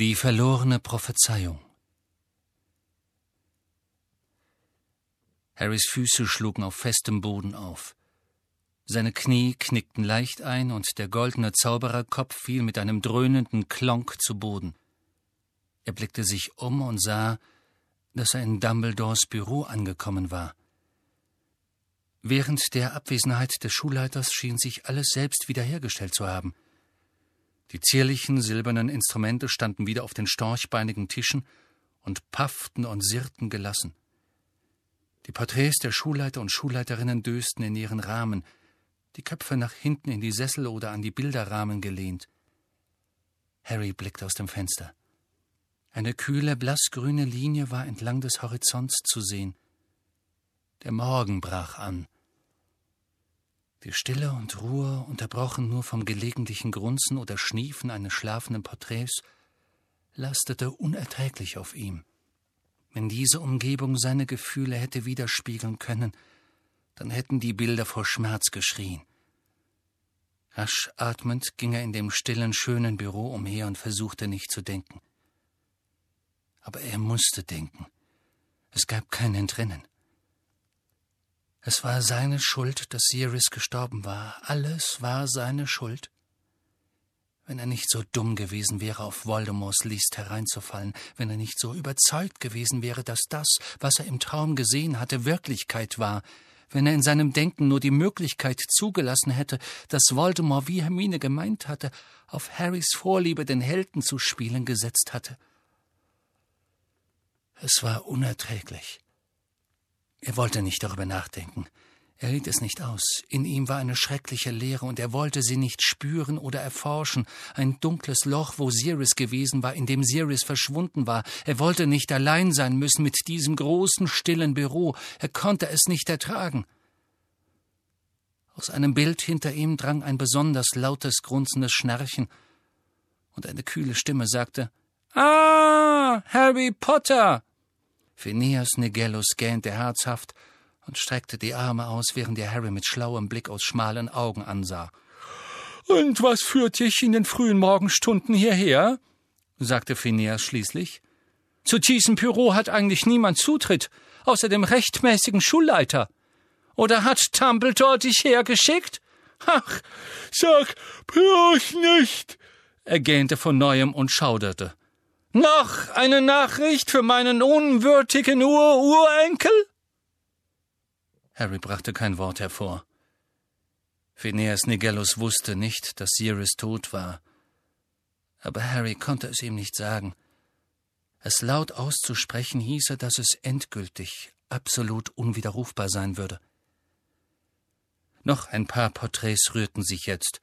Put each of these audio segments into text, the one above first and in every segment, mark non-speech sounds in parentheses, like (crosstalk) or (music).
Die verlorene Prophezeiung Harrys Füße schlugen auf festem Boden auf. Seine Knie knickten leicht ein und der goldene Zaubererkopf fiel mit einem dröhnenden Klonk zu Boden. Er blickte sich um und sah, dass er in Dumbledores Büro angekommen war. Während der Abwesenheit des Schulleiters schien sich alles selbst wiederhergestellt zu haben. Die zierlichen silbernen Instrumente standen wieder auf den storchbeinigen Tischen und pafften und sirrten gelassen. Die Porträts der Schulleiter und Schulleiterinnen dösten in ihren Rahmen, die Köpfe nach hinten in die Sessel oder an die Bilderrahmen gelehnt. Harry blickte aus dem Fenster. Eine kühle, blassgrüne Linie war entlang des Horizonts zu sehen. Der Morgen brach an. Die Stille und Ruhe, unterbrochen nur vom gelegentlichen Grunzen oder Schniefen eines schlafenden Porträts, lastete unerträglich auf ihm. Wenn diese Umgebung seine Gefühle hätte widerspiegeln können, dann hätten die Bilder vor Schmerz geschrien. Rasch atmend ging er in dem stillen, schönen Büro umher und versuchte nicht zu denken. Aber er musste denken. Es gab kein Entrinnen. Es war seine Schuld, dass Sirius gestorben war. Alles war seine Schuld. Wenn er nicht so dumm gewesen wäre, auf Voldemorts List hereinzufallen, wenn er nicht so überzeugt gewesen wäre, dass das, was er im Traum gesehen hatte, Wirklichkeit war, wenn er in seinem Denken nur die Möglichkeit zugelassen hätte, dass Voldemort, wie Hermine gemeint hatte, auf Harrys Vorliebe den Helden zu spielen gesetzt hatte. Es war unerträglich. Er wollte nicht darüber nachdenken. Er hielt es nicht aus. In ihm war eine schreckliche Leere, und er wollte sie nicht spüren oder erforschen. Ein dunkles Loch, wo Sirius gewesen war, in dem Sirius verschwunden war. Er wollte nicht allein sein müssen mit diesem großen, stillen Büro. Er konnte es nicht ertragen. Aus einem Bild hinter ihm drang ein besonders lautes, grunzendes Schnarchen, und eine kühle Stimme sagte Ah, Harry Potter. Phineas Nigellus gähnte herzhaft und streckte die Arme aus, während er Harry mit schlauem Blick aus schmalen Augen ansah. Und was führt dich in den frühen Morgenstunden hierher? sagte Phineas schließlich. Zu diesem Büro hat eigentlich niemand Zutritt, außer dem rechtmäßigen Schulleiter. Oder hat Dumbledore dich hergeschickt? Ach, sag bloß nicht, er gähnte von neuem und schauderte. Noch eine Nachricht für meinen unwürdigen Ururenkel? Harry brachte kein Wort hervor. Phineas Nigellus wusste nicht, dass Sirius tot war. Aber Harry konnte es ihm nicht sagen. Es laut auszusprechen hieße, dass es endgültig, absolut unwiderrufbar sein würde. Noch ein paar Porträts rührten sich jetzt,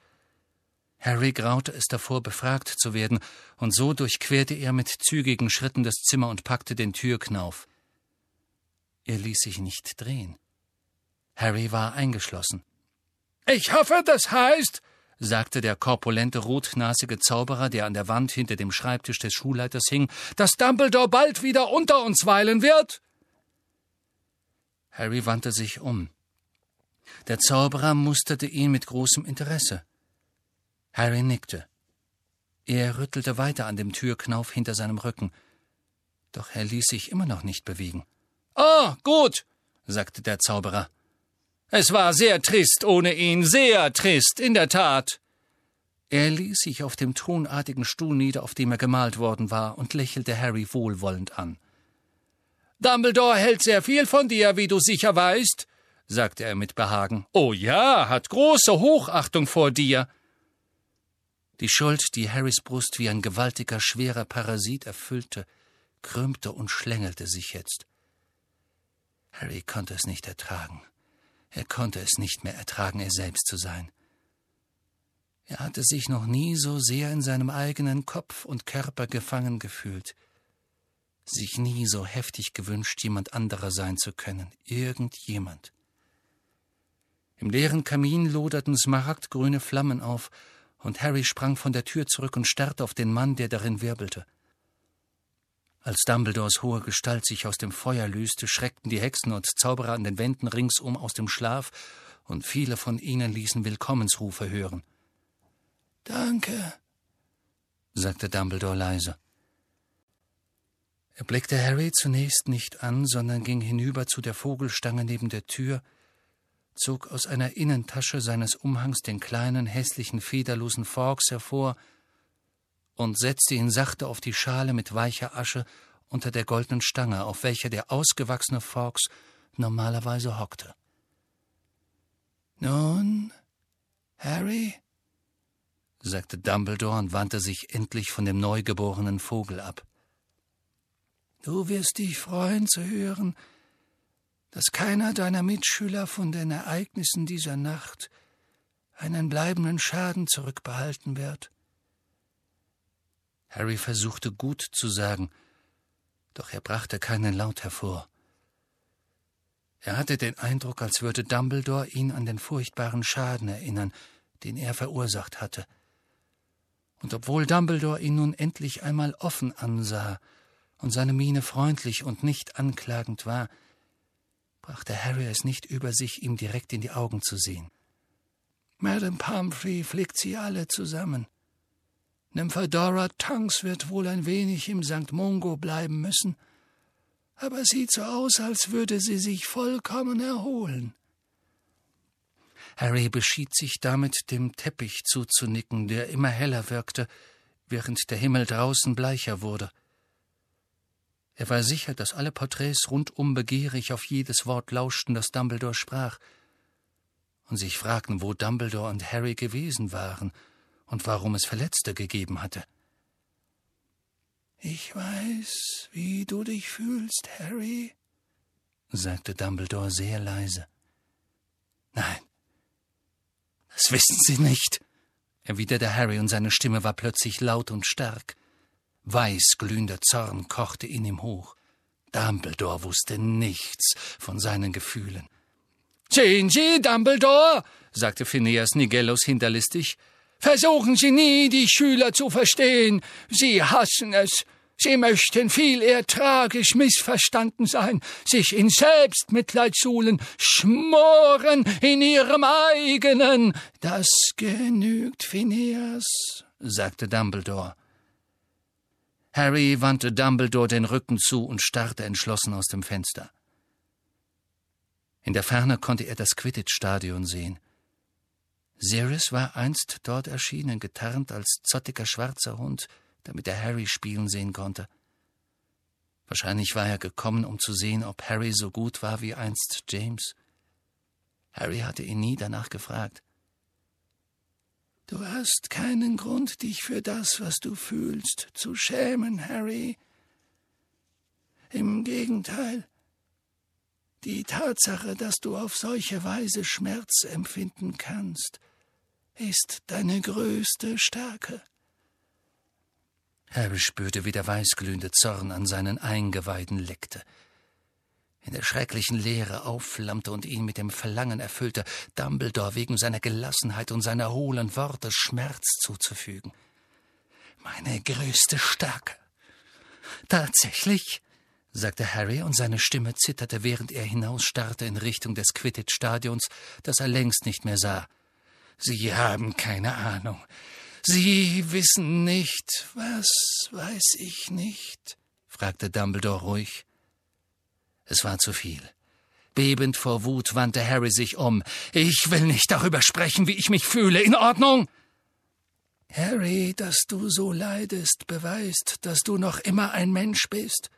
Harry graute es davor, befragt zu werden, und so durchquerte er mit zügigen Schritten das Zimmer und packte den Türknauf. Er ließ sich nicht drehen. Harry war eingeschlossen. Ich hoffe, das heißt, sagte der korpulente, rotnasige Zauberer, der an der Wand hinter dem Schreibtisch des Schulleiters hing, dass Dumbledore bald wieder unter uns weilen wird. Harry wandte sich um. Der Zauberer musterte ihn mit großem Interesse. Harry nickte. Er rüttelte weiter an dem Türknauf hinter seinem Rücken. Doch er ließ sich immer noch nicht bewegen. Oh, gut, sagte der Zauberer. Es war sehr trist ohne ihn, sehr trist, in der Tat. Er ließ sich auf dem thronartigen Stuhl nieder, auf dem er gemalt worden war, und lächelte Harry wohlwollend an. Dumbledore hält sehr viel von dir, wie du sicher weißt, sagte er mit Behagen. Oh ja, hat große Hochachtung vor dir. Die Schuld, die Harrys Brust wie ein gewaltiger, schwerer Parasit erfüllte, krümmte und schlängelte sich jetzt. Harry konnte es nicht ertragen. Er konnte es nicht mehr ertragen, er selbst zu sein. Er hatte sich noch nie so sehr in seinem eigenen Kopf und Körper gefangen gefühlt, sich nie so heftig gewünscht, jemand anderer sein zu können, irgendjemand. Im leeren Kamin loderten smaragdgrüne Flammen auf, und Harry sprang von der Tür zurück und starrte auf den Mann, der darin wirbelte. Als Dumbledores hohe Gestalt sich aus dem Feuer löste, schreckten die Hexen und Zauberer an den Wänden ringsum aus dem Schlaf, und viele von ihnen ließen Willkommensrufe hören. Danke, sagte Dumbledore leise. Er blickte Harry zunächst nicht an, sondern ging hinüber zu der Vogelstange neben der Tür, zog aus einer Innentasche seines Umhangs den kleinen, hässlichen, federlosen Forks hervor und setzte ihn sachte auf die Schale mit weicher Asche unter der goldenen Stange, auf welcher der ausgewachsene Forks normalerweise hockte. Nun, Harry? sagte Dumbledore und wandte sich endlich von dem neugeborenen Vogel ab. Du wirst dich freuen zu hören, dass keiner deiner Mitschüler von den Ereignissen dieser Nacht einen bleibenden Schaden zurückbehalten wird. Harry versuchte gut zu sagen, doch er brachte keinen Laut hervor. Er hatte den Eindruck, als würde Dumbledore ihn an den furchtbaren Schaden erinnern, den er verursacht hatte. Und obwohl Dumbledore ihn nun endlich einmal offen ansah, und seine Miene freundlich und nicht anklagend war, brachte Harry es nicht über sich, ihm direkt in die Augen zu sehen. Madame Pumphrey pflegt sie alle zusammen. Nymphadora Tonks wird wohl ein wenig im St. Mungo bleiben müssen, aber es sieht so aus, als würde sie sich vollkommen erholen. Harry beschied sich damit, dem Teppich zuzunicken, der immer heller wirkte, während der Himmel draußen bleicher wurde. Er war sicher, dass alle Porträts rundum begierig auf jedes Wort lauschten, das Dumbledore sprach, und sich fragten, wo Dumbledore und Harry gewesen waren und warum es Verletzte gegeben hatte. Ich weiß, wie du dich fühlst, Harry, sagte Dumbledore sehr leise. Nein, das wissen Sie nicht, erwiderte Harry, und seine Stimme war plötzlich laut und stark. Weißglühender Zorn kochte in ihm hoch. Dumbledore wusste nichts von seinen Gefühlen. Sehen Sie, Dumbledore, sagte Phineas Nigellus hinterlistig, versuchen Sie nie, die Schüler zu verstehen. Sie hassen es. Sie möchten viel eher tragisch missverstanden sein, sich in Selbstmitleid suhlen, schmoren in ihrem eigenen. Das genügt, Phineas, sagte Dumbledore. Harry wandte Dumbledore den Rücken zu und starrte entschlossen aus dem Fenster. In der Ferne konnte er das Quidditch-Stadion sehen. Sirius war einst dort erschienen, getarnt als zottiger schwarzer Hund, damit er Harry spielen sehen konnte. Wahrscheinlich war er gekommen, um zu sehen, ob Harry so gut war wie einst James. Harry hatte ihn nie danach gefragt. Du hast keinen Grund, dich für das, was du fühlst, zu schämen, Harry. Im Gegenteil, die Tatsache, dass du auf solche Weise Schmerz empfinden kannst, ist deine größte Stärke. Harry spürte, wie der weißglühende Zorn an seinen Eingeweiden leckte in der schrecklichen Leere aufflammte und ihn mit dem Verlangen erfüllte, Dumbledore wegen seiner Gelassenheit und seiner hohlen Worte Schmerz zuzufügen. Meine größte Stärke. Tatsächlich, sagte Harry, und seine Stimme zitterte, während er hinausstarrte in Richtung des Quidditch-Stadions, das er längst nicht mehr sah. Sie haben keine Ahnung. Sie wissen nicht. Was weiß ich nicht? fragte Dumbledore ruhig. Es war zu viel. Bebend vor Wut wandte Harry sich um. Ich will nicht darüber sprechen, wie ich mich fühle. In Ordnung? Harry, dass du so leidest, beweist, dass du noch immer ein Mensch bist.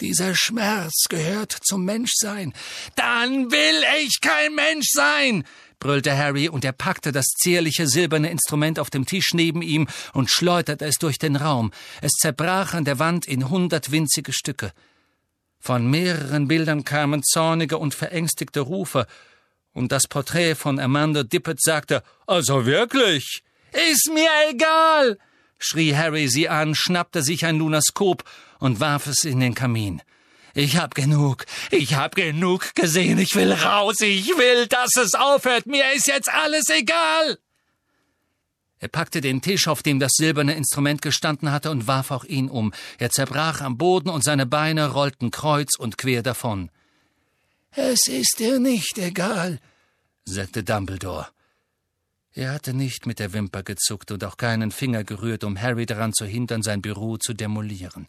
Dieser Schmerz gehört zum Menschsein. Dann will ich kein Mensch sein, brüllte Harry, und er packte das zierliche silberne Instrument auf dem Tisch neben ihm und schleuderte es durch den Raum. Es zerbrach an der Wand in hundert winzige Stücke. Von mehreren Bildern kamen zornige und verängstigte Rufe, und das Porträt von Amanda Dippet sagte, also wirklich? Ist mir egal! schrie Harry sie an, schnappte sich ein Lunaskop und warf es in den Kamin. Ich hab genug, ich hab genug gesehen, ich will raus, ich will, dass es aufhört, mir ist jetzt alles egal! Er packte den Tisch, auf dem das silberne Instrument gestanden hatte, und warf auch ihn um. Er zerbrach am Boden und seine Beine rollten kreuz und quer davon. Es ist dir nicht egal, sagte Dumbledore. Er hatte nicht mit der Wimper gezuckt und auch keinen Finger gerührt, um Harry daran zu hindern, sein Büro zu demolieren.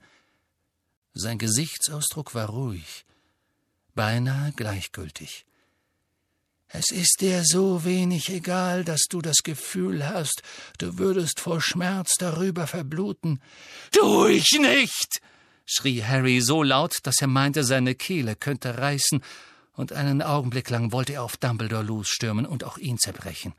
Sein Gesichtsausdruck war ruhig, beinahe gleichgültig. Es ist dir so wenig egal, dass du das Gefühl hast, du würdest vor Schmerz darüber verbluten. Tu ich nicht! schrie Harry so laut, dass er meinte, seine Kehle könnte reißen, und einen Augenblick lang wollte er auf Dumbledore losstürmen und auch ihn zerbrechen.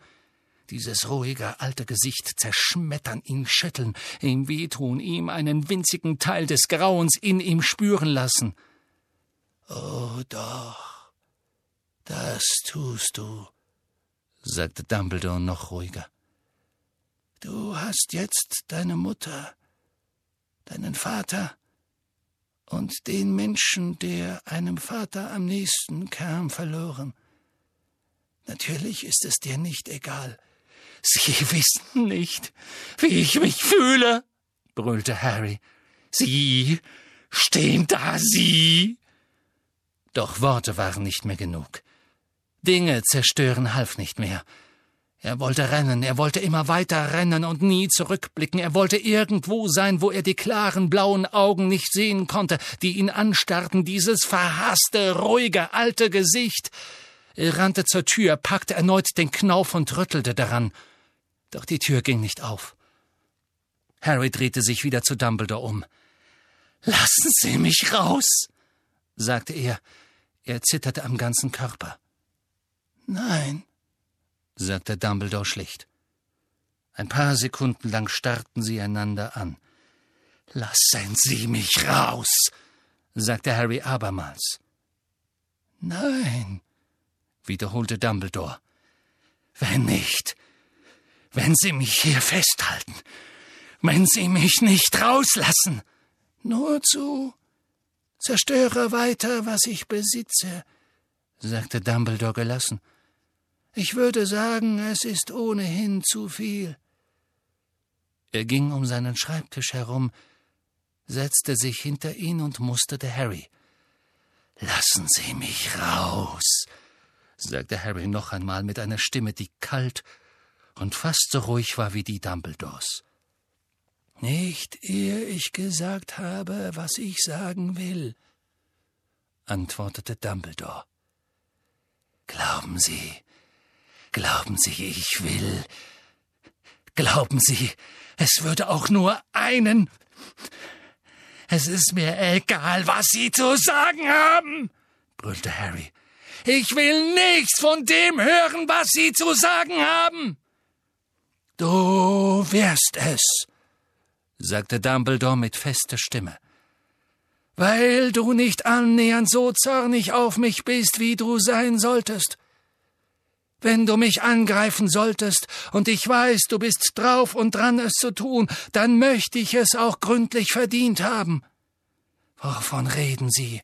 Dieses ruhige alte Gesicht zerschmettern, ihn schütteln, ihm wehtun, ihm einen winzigen Teil des Grauens in ihm spüren lassen. Oh doch, das tust du, sagte Dumbledore noch ruhiger. Du hast jetzt deine Mutter, deinen Vater und den Menschen, der einem Vater am nächsten kam, verloren. Natürlich ist es dir nicht egal. Sie (laughs) wissen nicht, wie ich mich fühle, brüllte Harry. Sie stehen da, Sie. Doch Worte waren nicht mehr genug. Dinge zerstören half nicht mehr. Er wollte rennen, er wollte immer weiter rennen und nie zurückblicken, er wollte irgendwo sein, wo er die klaren blauen Augen nicht sehen konnte, die ihn anstarrten, dieses verhasste, ruhige, alte Gesicht. Er rannte zur Tür, packte erneut den Knauf und rüttelte daran. Doch die Tür ging nicht auf. Harry drehte sich wieder zu Dumbledore um. Lassen Sie mich raus, sagte er. Er zitterte am ganzen Körper. Nein, sagte Dumbledore schlicht. Ein paar Sekunden lang starrten sie einander an. Lassen Sie mich raus, sagte Harry abermals. Nein, wiederholte Dumbledore. Wenn nicht, wenn Sie mich hier festhalten, wenn Sie mich nicht rauslassen. Nur zu. Zerstöre weiter, was ich besitze, sagte Dumbledore gelassen. Ich würde sagen, es ist ohnehin zu viel. Er ging um seinen Schreibtisch herum, setzte sich hinter ihn und musterte Harry. Lassen Sie mich raus, sagte Harry noch einmal mit einer Stimme, die kalt und fast so ruhig war wie die Dumbledores. Nicht ehe ich gesagt habe, was ich sagen will, antwortete Dumbledore. Glauben Sie, Glauben Sie, ich will. Glauben Sie, es würde auch nur einen. Es ist mir egal, was Sie zu sagen haben, brüllte Harry. Ich will nichts von dem hören, was Sie zu sagen haben. Du wirst es, sagte Dumbledore mit fester Stimme. Weil du nicht annähernd so zornig auf mich bist, wie du sein solltest. Wenn du mich angreifen solltest, und ich weiß, du bist drauf und dran, es zu tun, dann möchte ich es auch gründlich verdient haben. Wovon reden Sie?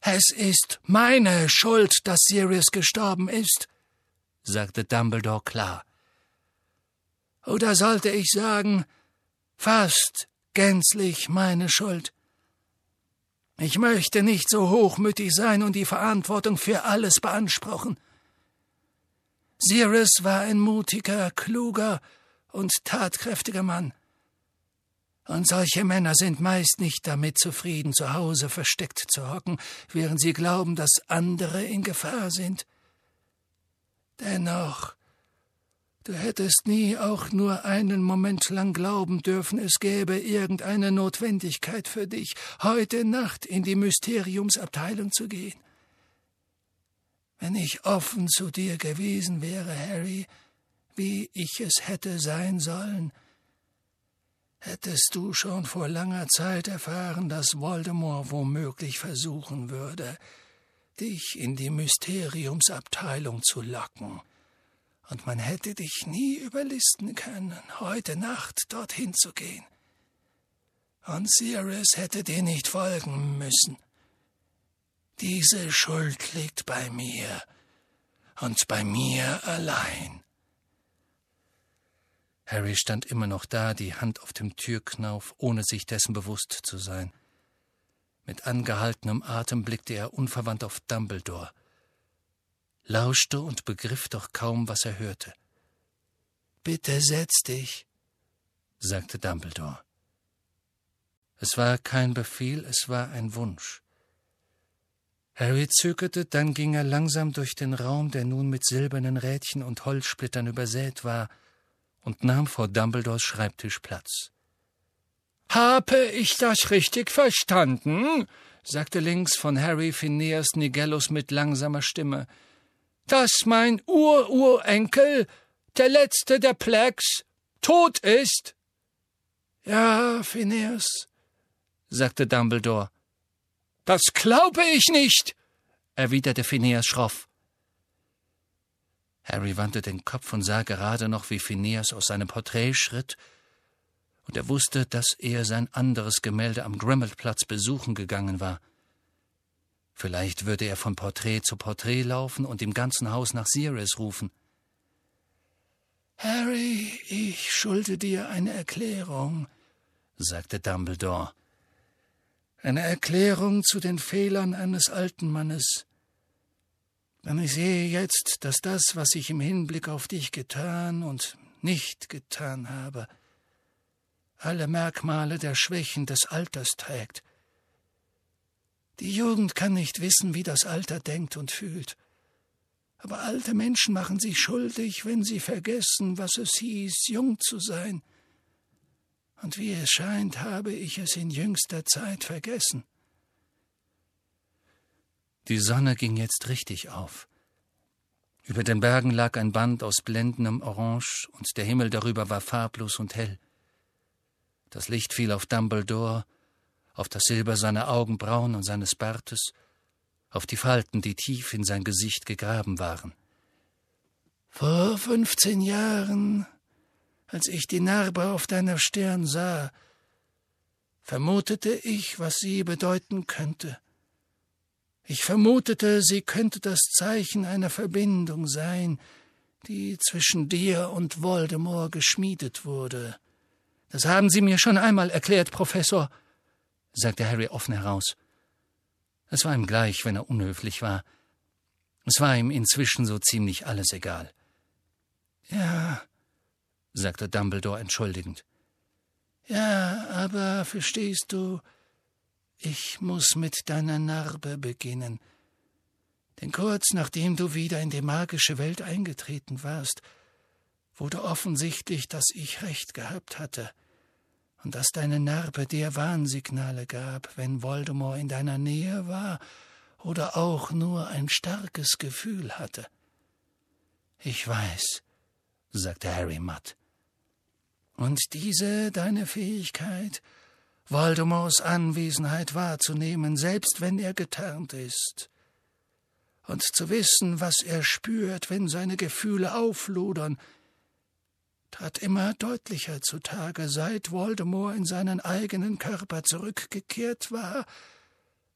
Es ist meine Schuld, dass Sirius gestorben ist, sagte Dumbledore klar. Oder sollte ich sagen, fast gänzlich meine Schuld. Ich möchte nicht so hochmütig sein und die Verantwortung für alles beanspruchen. Sirius war ein mutiger, kluger und tatkräftiger Mann. Und solche Männer sind meist nicht damit zufrieden, zu Hause versteckt zu hocken, während sie glauben, dass andere in Gefahr sind. Dennoch, du hättest nie auch nur einen Moment lang glauben dürfen, es gäbe irgendeine Notwendigkeit für dich, heute Nacht in die Mysteriumsabteilung zu gehen. Wenn ich offen zu dir gewesen wäre, Harry, wie ich es hätte sein sollen, hättest du schon vor langer Zeit erfahren, dass Voldemort womöglich versuchen würde, dich in die Mysteriumsabteilung zu locken. Und man hätte dich nie überlisten können, heute Nacht dorthin zu gehen. Und Sirius hätte dir nicht folgen müssen. Diese Schuld liegt bei mir und bei mir allein. Harry stand immer noch da, die Hand auf dem Türknauf, ohne sich dessen bewusst zu sein. Mit angehaltenem Atem blickte er unverwandt auf Dumbledore, lauschte und begriff doch kaum, was er hörte. Bitte setz dich, sagte Dumbledore. Es war kein Befehl, es war ein Wunsch. Harry zögerte, dann ging er langsam durch den Raum, der nun mit silbernen Rädchen und Holzsplittern übersät war, und nahm vor Dumbledores Schreibtisch Platz. Habe ich das richtig verstanden? sagte links von Harry Phineas Nigellus mit langsamer Stimme. Dass mein Ururenkel, der letzte der Plex, tot ist? Ja, Phineas, sagte Dumbledore. Das glaube ich nicht, erwiderte Phineas schroff. Harry wandte den Kopf und sah gerade noch, wie Phineas aus seinem Porträt schritt und er wusste, dass er sein anderes Gemälde am Grimmelplatz besuchen gegangen war. Vielleicht würde er von Porträt zu Porträt laufen und im ganzen Haus nach Sirius rufen. Harry, ich schulde dir eine Erklärung, sagte Dumbledore. Eine Erklärung zu den Fehlern eines alten Mannes. Denn ich sehe jetzt, dass das, was ich im Hinblick auf dich getan und nicht getan habe, alle Merkmale der Schwächen des Alters trägt. Die Jugend kann nicht wissen, wie das Alter denkt und fühlt. Aber alte Menschen machen sich schuldig, wenn sie vergessen, was es hieß, jung zu sein. Und wie es scheint, habe ich es in jüngster Zeit vergessen. Die Sonne ging jetzt richtig auf. Über den Bergen lag ein Band aus blendendem Orange, und der Himmel darüber war farblos und hell. Das Licht fiel auf Dumbledore, auf das Silber seiner Augenbrauen und seines Bartes, auf die Falten, die tief in sein Gesicht gegraben waren. Vor fünfzehn Jahren, als ich die Narbe auf deiner Stirn sah, vermutete ich, was sie bedeuten könnte. Ich vermutete, sie könnte das Zeichen einer Verbindung sein, die zwischen dir und Voldemort geschmiedet wurde. Das haben Sie mir schon einmal erklärt, Professor, sagte Harry offen heraus. Es war ihm gleich, wenn er unhöflich war. Es war ihm inzwischen so ziemlich alles egal. Ja, sagte Dumbledore entschuldigend. Ja, aber verstehst du, ich muss mit deiner Narbe beginnen. Denn kurz nachdem du wieder in die magische Welt eingetreten warst, wurde offensichtlich, dass ich recht gehabt hatte und dass deine Narbe dir Warnsignale gab, wenn Voldemort in deiner Nähe war oder auch nur ein starkes Gefühl hatte. Ich weiß, sagte Harry matt. Und diese deine Fähigkeit, Voldemorts Anwesenheit wahrzunehmen, selbst wenn er getarnt ist, und zu wissen, was er spürt, wenn seine Gefühle aufludern, trat immer deutlicher zutage, seit Voldemort in seinen eigenen Körper zurückgekehrt war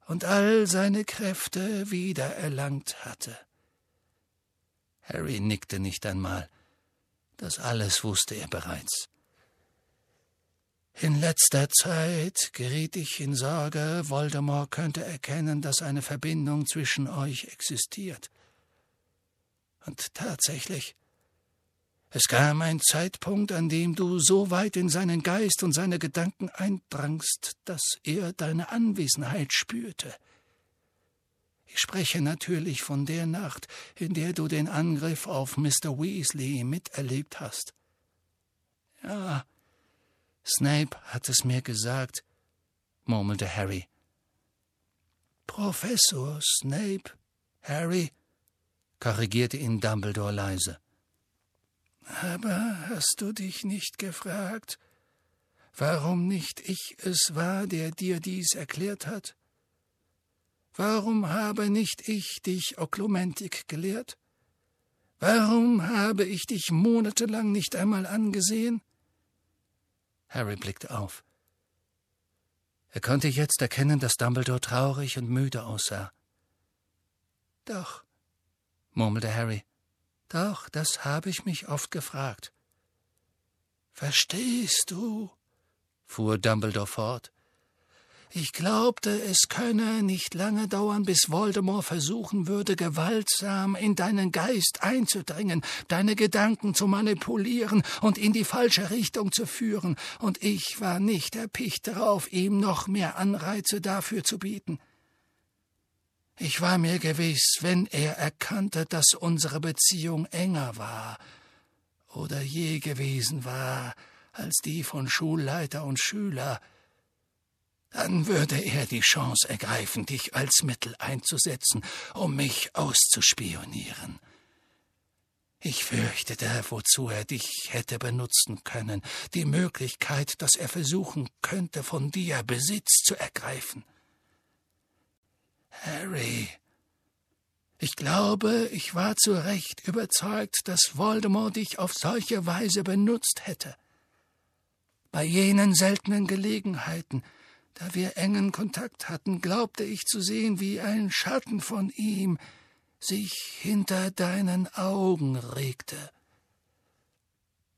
und all seine Kräfte wiedererlangt hatte. Harry nickte nicht einmal. Das alles wusste er bereits. In letzter Zeit geriet ich in Sorge, Voldemort könnte erkennen, dass eine Verbindung zwischen euch existiert. Und tatsächlich, es kam ein Zeitpunkt, an dem du so weit in seinen Geist und seine Gedanken eindrangst, dass er deine Anwesenheit spürte. Ich spreche natürlich von der Nacht, in der du den Angriff auf Mr. Weasley miterlebt hast. Ja, Snape hat es mir gesagt, murmelte Harry. Professor Snape, Harry, korrigierte ihn Dumbledore leise. Aber hast du dich nicht gefragt, warum nicht ich es war, der dir dies erklärt hat? Warum habe nicht ich dich Oklumentik gelehrt? Warum habe ich dich monatelang nicht einmal angesehen? Harry blickte auf. Er konnte jetzt erkennen, dass Dumbledore traurig und müde aussah. Doch, murmelte Harry, doch, das habe ich mich oft gefragt. Verstehst du? fuhr Dumbledore fort. Ich glaubte, es könne nicht lange dauern, bis Voldemort versuchen würde, gewaltsam in deinen Geist einzudringen, deine Gedanken zu manipulieren und in die falsche Richtung zu führen, und ich war nicht erpicht darauf, ihm noch mehr Anreize dafür zu bieten. Ich war mir gewiss, wenn er erkannte, dass unsere Beziehung enger war oder je gewesen war als die von Schulleiter und Schüler, dann würde er die Chance ergreifen, dich als Mittel einzusetzen, um mich auszuspionieren. Ich fürchtete, wozu er dich hätte benutzen können, die Möglichkeit, dass er versuchen könnte, von dir Besitz zu ergreifen. Harry, ich glaube, ich war zu Recht überzeugt, dass Voldemort dich auf solche Weise benutzt hätte. Bei jenen seltenen Gelegenheiten, da wir engen Kontakt hatten, glaubte ich zu sehen, wie ein Schatten von ihm sich hinter deinen Augen regte.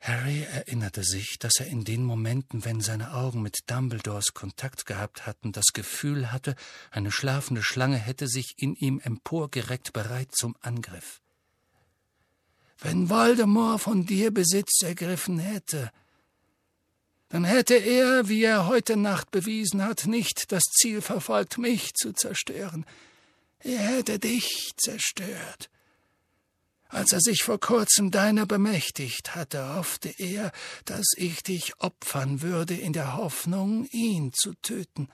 Harry erinnerte sich, dass er in den Momenten, wenn seine Augen mit Dumbledores Kontakt gehabt hatten, das Gefühl hatte, eine schlafende Schlange hätte sich in ihm emporgereckt, bereit zum Angriff. Wenn Voldemort von dir Besitz ergriffen hätte, dann hätte er, wie er heute Nacht bewiesen hat, nicht das Ziel verfolgt, mich zu zerstören. Er hätte dich zerstört. Als er sich vor kurzem deiner bemächtigt hatte, hoffte er, dass ich dich opfern würde in der Hoffnung, ihn zu töten.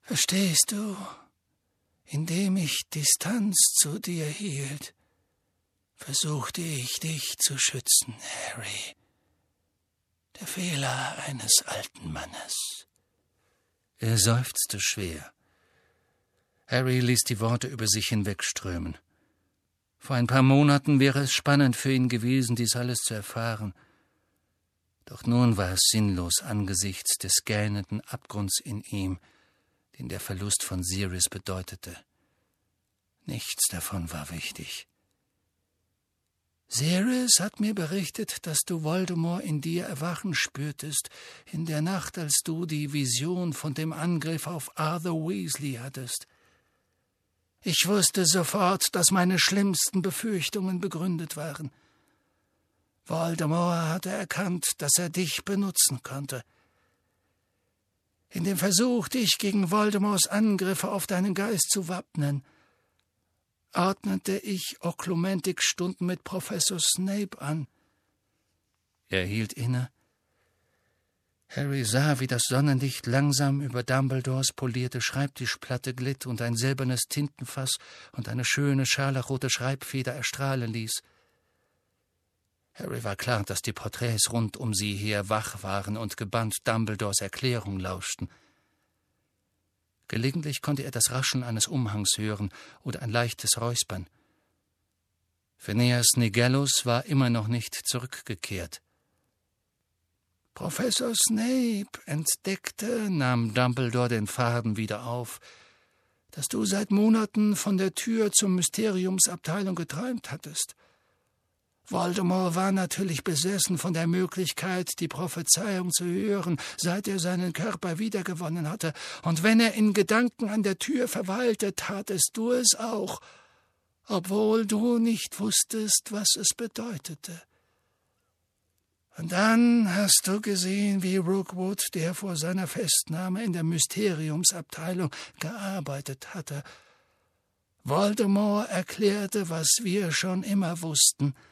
Verstehst du? Indem ich Distanz zu dir hielt, versuchte ich dich zu schützen, Harry. Fehler eines alten Mannes. Er seufzte schwer. Harry ließ die Worte über sich hinwegströmen. Vor ein paar Monaten wäre es spannend für ihn gewesen, dies alles zu erfahren. Doch nun war es sinnlos angesichts des gähnenden Abgrunds in ihm, den der Verlust von Sirius bedeutete. Nichts davon war wichtig. Ceres hat mir berichtet, dass du Voldemort in dir erwachen spürtest, in der Nacht, als du die Vision von dem Angriff auf Arthur Weasley hattest. Ich wusste sofort, dass meine schlimmsten Befürchtungen begründet waren. Voldemort hatte erkannt, dass er dich benutzen konnte. In dem Versuch, dich gegen Voldemorts Angriffe auf deinen Geist zu wappnen, ordnete ich Oklumentik-Stunden mit Professor Snape an. Er hielt inne. Harry sah, wie das Sonnenlicht langsam über Dumbledores polierte Schreibtischplatte glitt und ein silbernes Tintenfass und eine schöne scharlachrote Schreibfeder erstrahlen ließ. Harry war klar, dass die Porträts rund um sie her wach waren und gebannt Dumbledores Erklärung lauschten – Gelegentlich konnte er das Rascheln eines Umhangs hören oder ein leichtes Räuspern. Phineas Nigellus war immer noch nicht zurückgekehrt. Professor Snape entdeckte, nahm Dumbledore den Faden wieder auf, dass du seit Monaten von der Tür zur Mysteriumsabteilung geträumt hattest. Voldemort war natürlich besessen von der Möglichkeit, die Prophezeiung zu hören, seit er seinen Körper wiedergewonnen hatte, und wenn er in Gedanken an der Tür verweilte, tatest du es auch, obwohl du nicht wusstest, was es bedeutete. Und dann hast du gesehen, wie Rookwood, der vor seiner Festnahme in der Mysteriumsabteilung gearbeitet hatte. Voldemort erklärte, was wir schon immer wussten –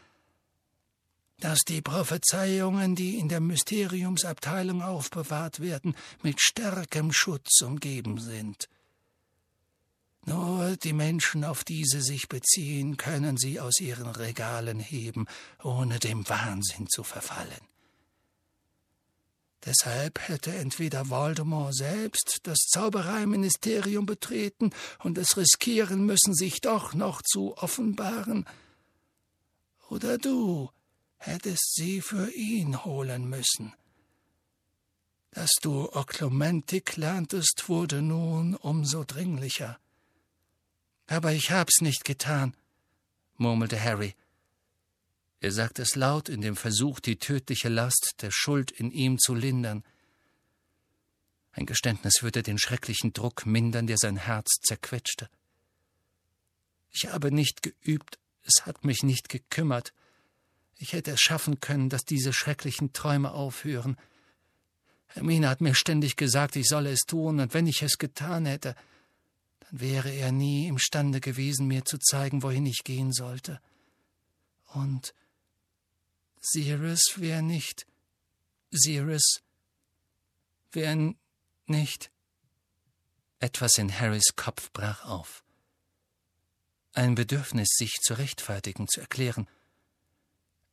dass die Prophezeiungen, die in der Mysteriumsabteilung aufbewahrt werden, mit starkem Schutz umgeben sind. Nur die Menschen, auf die sie sich beziehen, können sie aus ihren Regalen heben, ohne dem Wahnsinn zu verfallen. Deshalb hätte entweder Voldemort selbst das Zaubereiministerium betreten und es riskieren müssen, sich doch noch zu offenbaren, oder du, hättest sie für ihn holen müssen. Dass du Oklumentik lerntest, wurde nun umso dringlicher. Aber ich hab's nicht getan, murmelte Harry. Er sagte es laut in dem Versuch, die tödliche Last der Schuld in ihm zu lindern. Ein Geständnis würde den schrecklichen Druck mindern, der sein Herz zerquetschte. Ich habe nicht geübt, es hat mich nicht gekümmert. Ich hätte es schaffen können, dass diese schrecklichen Träume aufhören. Hermine hat mir ständig gesagt, ich solle es tun, und wenn ich es getan hätte, dann wäre er nie imstande gewesen, mir zu zeigen, wohin ich gehen sollte. Und Sirius wäre nicht. Sirius wäre nicht. Etwas in Harrys Kopf brach auf. Ein Bedürfnis, sich zu rechtfertigen, zu erklären.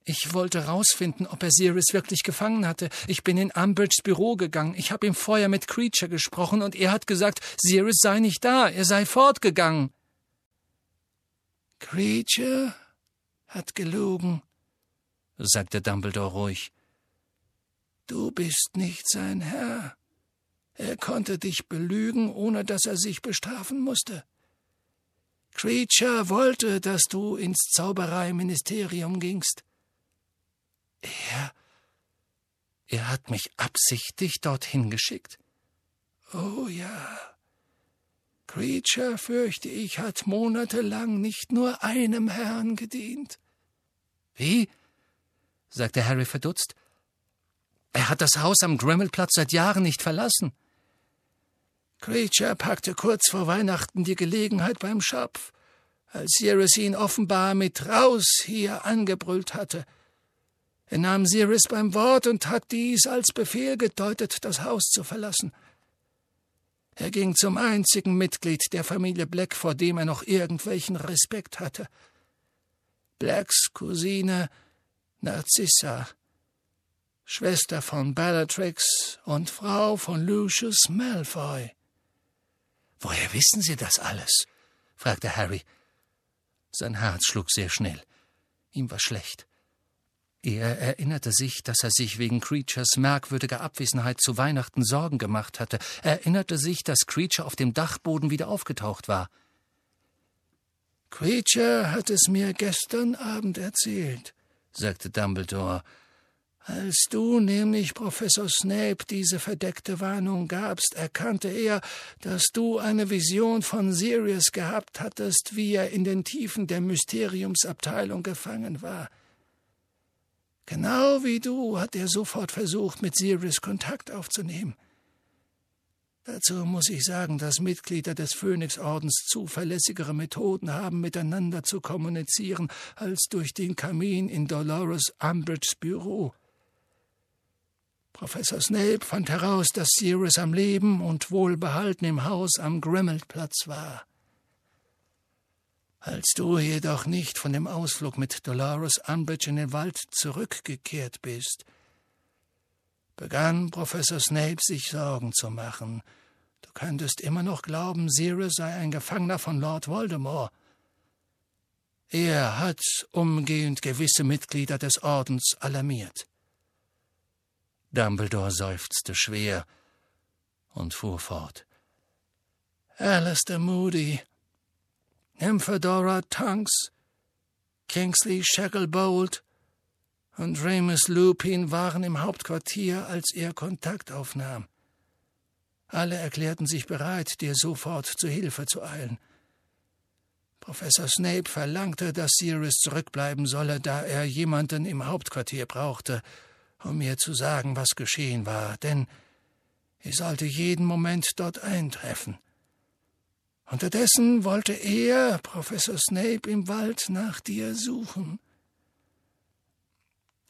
Ich wollte rausfinden, ob er Sirius wirklich gefangen hatte. Ich bin in Umbridge's Büro gegangen. Ich habe ihm vorher mit Creature gesprochen und er hat gesagt, Sirius sei nicht da, er sei fortgegangen. Creature hat gelogen, sagte Dumbledore ruhig. Du bist nicht sein Herr. Er konnte dich belügen, ohne dass er sich bestrafen musste. Creature wollte, dass du ins Zaubereiministerium gingst. Er. Er hat mich absichtlich dorthin geschickt. Oh ja. Creature, fürchte ich, hat monatelang nicht nur einem Herrn gedient. Wie? sagte Harry verdutzt. Er hat das Haus am Grimmelplatz seit Jahren nicht verlassen. Creature packte kurz vor Weihnachten die Gelegenheit beim Schopf, als Sirius ihn offenbar mit raus hier angebrüllt hatte. Er nahm Sirius beim Wort und hat dies als Befehl gedeutet, das Haus zu verlassen. Er ging zum einzigen Mitglied der Familie Black, vor dem er noch irgendwelchen Respekt hatte. Blacks Cousine Narcissa, Schwester von Bellatrix und Frau von Lucius Malfoy. Woher wissen Sie das alles? fragte Harry. Sein Herz schlug sehr schnell. Ihm war schlecht. Er erinnerte sich, dass er sich wegen Creatures merkwürdiger Abwesenheit zu Weihnachten Sorgen gemacht hatte. Er erinnerte sich, dass Creature auf dem Dachboden wieder aufgetaucht war. Creature hat es mir gestern Abend erzählt, sagte Dumbledore als du nämlich Professor Snape diese verdeckte Warnung gabst, erkannte er, dass du eine Vision von Sirius gehabt hattest, wie er in den Tiefen der Mysteriumsabteilung gefangen war. Genau wie du hat er sofort versucht, mit Sirius Kontakt aufzunehmen. Dazu muss ich sagen, dass Mitglieder des Phönixordens zuverlässigere Methoden haben, miteinander zu kommunizieren, als durch den Kamin in Dolores Umbridge's Büro. Professor Snape fand heraus, dass Sirius am Leben und wohlbehalten im Haus am Grimmelplatz war. Als du jedoch nicht von dem Ausflug mit Dolores Umbridge in den Wald zurückgekehrt bist, begann Professor Snape sich Sorgen zu machen. Du könntest immer noch glauben, Sirius sei ein Gefangener von Lord Voldemort. Er hat umgehend gewisse Mitglieder des Ordens alarmiert. Dumbledore seufzte schwer und fuhr fort. Alistair Moody, Nymphadora Tunks, Kingsley Shacklebolt und Remus Lupin waren im Hauptquartier, als er Kontakt aufnahm. Alle erklärten sich bereit, dir sofort zu Hilfe zu eilen. Professor Snape verlangte, dass Sirius zurückbleiben solle, da er jemanden im Hauptquartier brauchte, um mir zu sagen, was geschehen war, denn ich sollte jeden Moment dort eintreffen. Unterdessen wollte er, Professor Snape, im Wald nach dir suchen.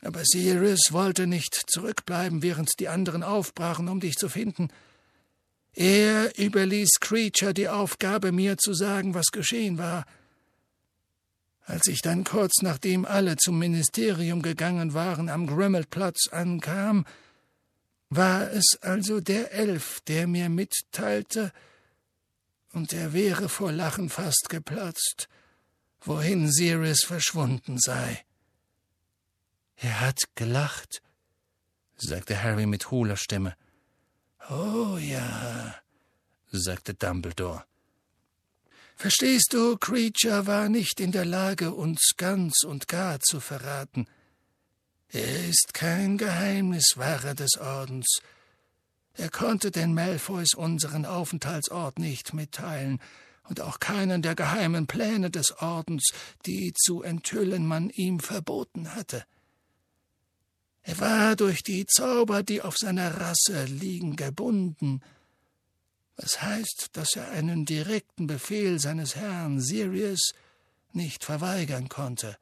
Aber Sirius wollte nicht zurückbleiben, während die anderen aufbrachen, um dich zu finden. Er überließ Creature die Aufgabe, mir zu sagen, was geschehen war. Als ich dann kurz nachdem alle zum Ministerium gegangen waren am Grimmelplatz ankam, war es also der Elf, der mir mitteilte, und er wäre vor Lachen fast geplatzt, wohin Sirius verschwunden sei. Er hat gelacht, sagte Harry mit hohler Stimme. Oh ja, sagte Dumbledore. Verstehst du, Creature war nicht in der Lage, uns ganz und gar zu verraten. Er ist kein Geheimniswahrer des Ordens. Er konnte den Malfoys unseren Aufenthaltsort nicht mitteilen und auch keinen der geheimen Pläne des Ordens, die zu enthüllen man ihm verboten hatte. Er war durch die Zauber, die auf seiner Rasse liegen, gebunden, was heißt, dass er einen direkten Befehl seines Herrn Sirius nicht verweigern konnte.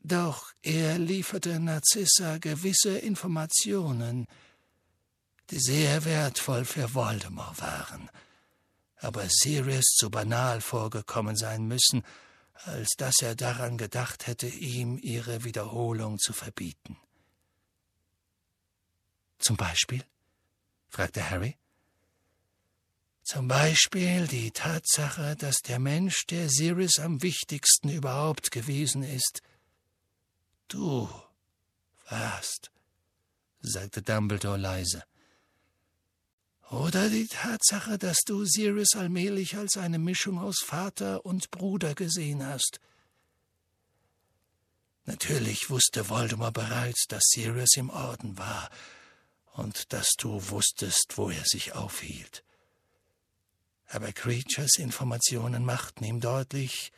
Doch er lieferte Narzissa gewisse Informationen, die sehr wertvoll für Voldemort waren, aber Sirius zu banal vorgekommen sein müssen, als dass er daran gedacht hätte, ihm ihre Wiederholung zu verbieten. Zum Beispiel? fragte Harry. Zum Beispiel die Tatsache, dass der Mensch, der Sirius am wichtigsten überhaupt gewesen ist, du warst, sagte Dumbledore leise. Oder die Tatsache, dass du Sirius allmählich als eine Mischung aus Vater und Bruder gesehen hast. Natürlich wusste Voldemort bereits, dass Sirius im Orden war und dass du wusstest, wo er sich aufhielt. Aber Creatures Informationen machten ihm deutlich,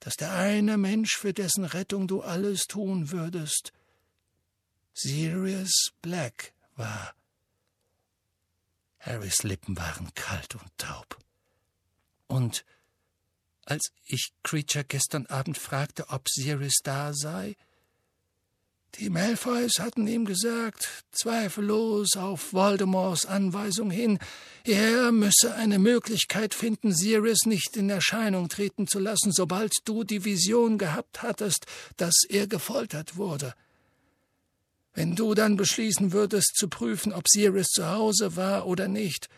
dass der eine Mensch, für dessen Rettung du alles tun würdest, Sirius Black war. Harrys Lippen waren kalt und taub. Und als ich Creature gestern Abend fragte, ob Sirius da sei, die Malfoys hatten ihm gesagt, zweifellos auf Voldemorts Anweisung hin, er müsse eine Möglichkeit finden, Sirius nicht in Erscheinung treten zu lassen, sobald du die Vision gehabt hattest, dass er gefoltert wurde. Wenn du dann beschließen würdest, zu prüfen, ob Sirius zu Hause war oder nicht,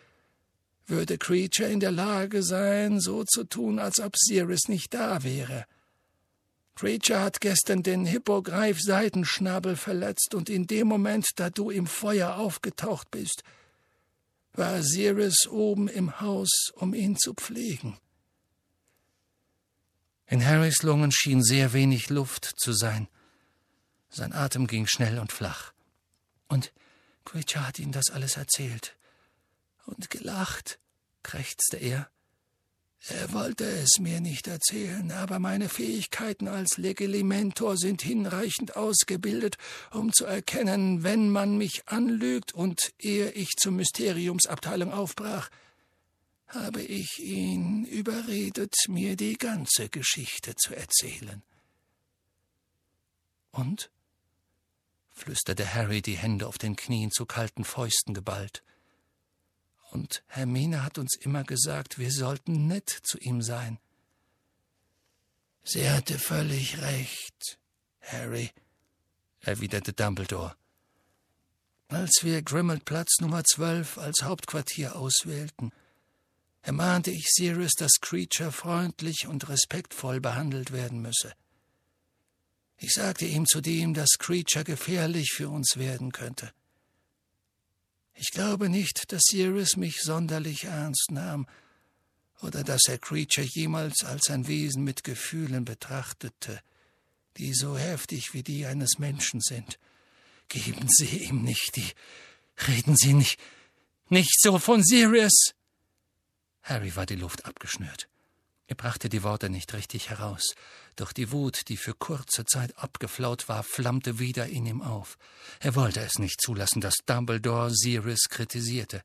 würde Creature in der Lage sein, so zu tun, als ob Sirius nicht da wäre. Creature hat gestern den Hippogreif-Seitenschnabel verletzt, und in dem Moment, da du im Feuer aufgetaucht bist, war Sirius oben im Haus, um ihn zu pflegen. In Harrys Lungen schien sehr wenig Luft zu sein. Sein Atem ging schnell und flach. Und Creature hat ihm das alles erzählt. Und gelacht, krächzte er. Er wollte es mir nicht erzählen, aber meine Fähigkeiten als Legilimentor sind hinreichend ausgebildet, um zu erkennen, wenn man mich anlügt, und ehe ich zur Mysteriumsabteilung aufbrach, habe ich ihn überredet, mir die ganze Geschichte zu erzählen. Und? Flüsterte Harry, die Hände auf den Knien zu kalten Fäusten geballt. Und Hermine hat uns immer gesagt, wir sollten nett zu ihm sein. Sie hatte völlig recht, Harry, erwiderte Dumbledore. Als wir Grimmelt Platz Nummer zwölf als Hauptquartier auswählten, ermahnte ich Sirius, dass Creature freundlich und respektvoll behandelt werden müsse. Ich sagte ihm zudem, dass Creature gefährlich für uns werden könnte. Ich glaube nicht, dass Sirius mich sonderlich ernst nahm oder dass er Creature jemals als ein Wesen mit Gefühlen betrachtete, die so heftig wie die eines Menschen sind. Geben Sie ihm nicht die. Reden Sie nicht. Nicht so von Sirius. Harry war die Luft abgeschnürt. Er brachte die Worte nicht richtig heraus, doch die Wut, die für kurze Zeit abgeflaut war, flammte wieder in ihm auf. Er wollte es nicht zulassen, dass Dumbledore Sirius kritisierte.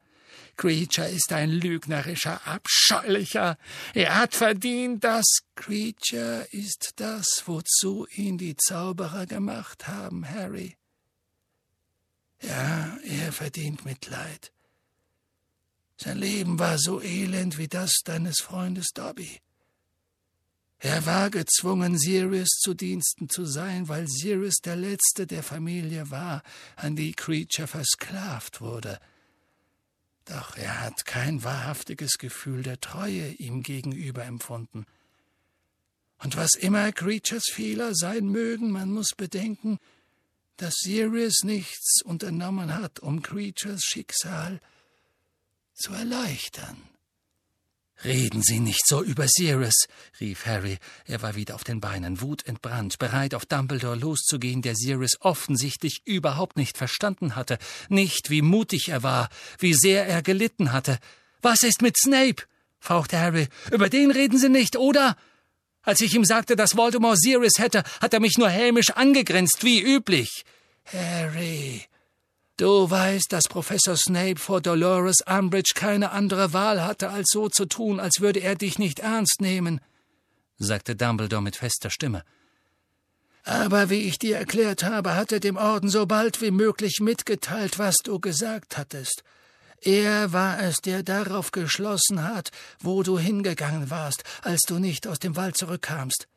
Creature ist ein lügnerischer, abscheulicher. Er hat verdient, dass Creature ist das, wozu ihn die Zauberer gemacht haben, Harry. Ja, er verdient Mitleid. Sein Leben war so elend wie das deines Freundes Dobby. Er war gezwungen, Sirius zu Diensten zu sein, weil Sirius der letzte der Familie war, an die Creature versklavt wurde. Doch er hat kein wahrhaftiges Gefühl der Treue ihm gegenüber empfunden. Und was immer Creatures Fehler sein mögen, man muss bedenken, dass Sirius nichts unternommen hat, um Creatures Schicksal zu erleichtern. Reden Sie nicht so über Sirius, rief Harry. Er war wieder auf den Beinen, wutentbrannt, bereit, auf Dumbledore loszugehen, der Sirius offensichtlich überhaupt nicht verstanden hatte, nicht wie mutig er war, wie sehr er gelitten hatte. Was ist mit Snape? fauchte Harry. Über den reden Sie nicht, oder? Als ich ihm sagte, dass Voldemort Sirius hätte, hat er mich nur hämisch angegrinst, wie üblich. Harry, Du weißt, dass Professor Snape vor Dolores Umbridge keine andere Wahl hatte, als so zu tun, als würde er dich nicht ernst nehmen, sagte Dumbledore mit fester Stimme. Aber wie ich dir erklärt habe, hat er dem Orden so bald wie möglich mitgeteilt, was du gesagt hattest. Er war es, der darauf geschlossen hat, wo du hingegangen warst, als du nicht aus dem Wald zurückkamst.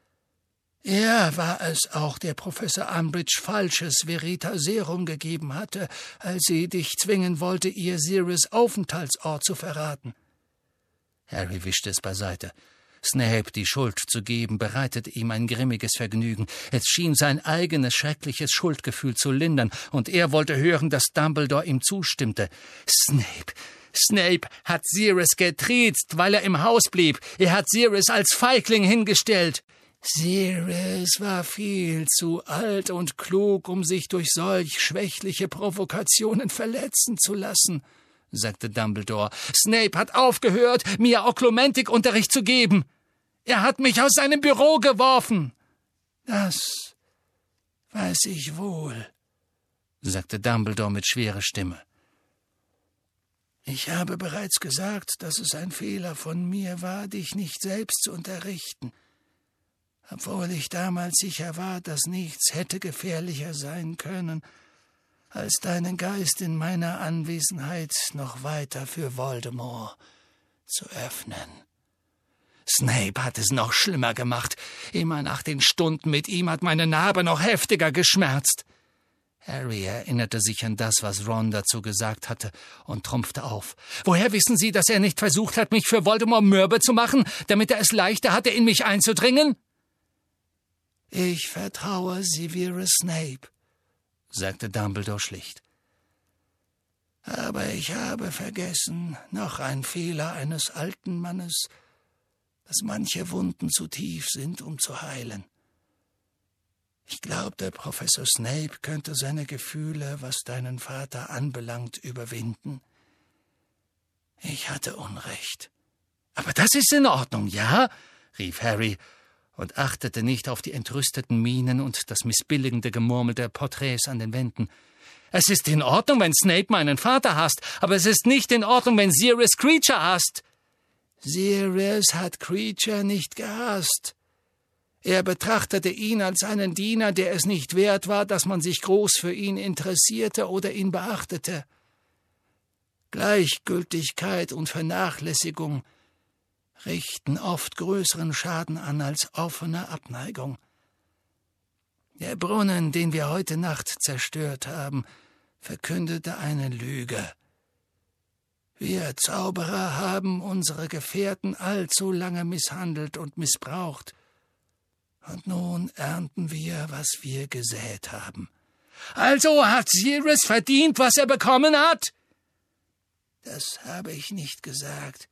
Er war es auch, der Professor Umbridge falsches Veritaserum gegeben hatte, als sie dich zwingen wollte, ihr Sirius Aufenthaltsort zu verraten. Harry wischte es beiseite. Snape die Schuld zu geben, bereitete ihm ein grimmiges Vergnügen. Es schien sein eigenes schreckliches Schuldgefühl zu lindern, und er wollte hören, dass Dumbledore ihm zustimmte. Snape, Snape hat Sirius getriezt, weil er im Haus blieb. Er hat Sirius als Feigling hingestellt. Sirius war viel zu alt und klug, um sich durch solch schwächliche Provokationen verletzen zu lassen, sagte Dumbledore. Snape hat aufgehört, mir Oklumentik-Unterricht zu geben. Er hat mich aus seinem Büro geworfen. Das weiß ich wohl, sagte Dumbledore mit schwerer Stimme. Ich habe bereits gesagt, dass es ein Fehler von mir war, dich nicht selbst zu unterrichten obwohl ich damals sicher war, dass nichts hätte gefährlicher sein können, als deinen Geist in meiner Anwesenheit noch weiter für Voldemort zu öffnen. Snape hat es noch schlimmer gemacht. Immer nach den Stunden mit ihm hat meine Narbe noch heftiger geschmerzt. Harry erinnerte sich an das, was Ron dazu gesagt hatte, und trumpfte auf. Woher wissen Sie, dass er nicht versucht hat, mich für Voldemort mürbe zu machen, damit er es leichter hatte, in mich einzudringen? Ich vertraue Severus Snape, sagte Dumbledore schlicht. Aber ich habe vergessen, noch ein Fehler eines alten Mannes, dass manche Wunden zu tief sind, um zu heilen. Ich glaubte, Professor Snape könnte seine Gefühle, was deinen Vater anbelangt, überwinden. Ich hatte Unrecht. Aber das ist in Ordnung, ja? rief Harry und achtete nicht auf die entrüsteten Mienen und das missbilligende Gemurmel der Porträts an den Wänden. Es ist in Ordnung, wenn Snape meinen Vater hasst, aber es ist nicht in Ordnung, wenn Sirius Creature hasst. Sirius hat Creature nicht gehasst. Er betrachtete ihn als einen Diener, der es nicht wert war, dass man sich groß für ihn interessierte oder ihn beachtete. Gleichgültigkeit und Vernachlässigung richten oft größeren Schaden an als offene Abneigung. Der Brunnen, den wir heute Nacht zerstört haben, verkündete eine Lüge. Wir Zauberer haben unsere Gefährten allzu lange misshandelt und missbraucht, und nun ernten wir, was wir gesät haben. Also hat Sirius verdient, was er bekommen hat? Das habe ich nicht gesagt.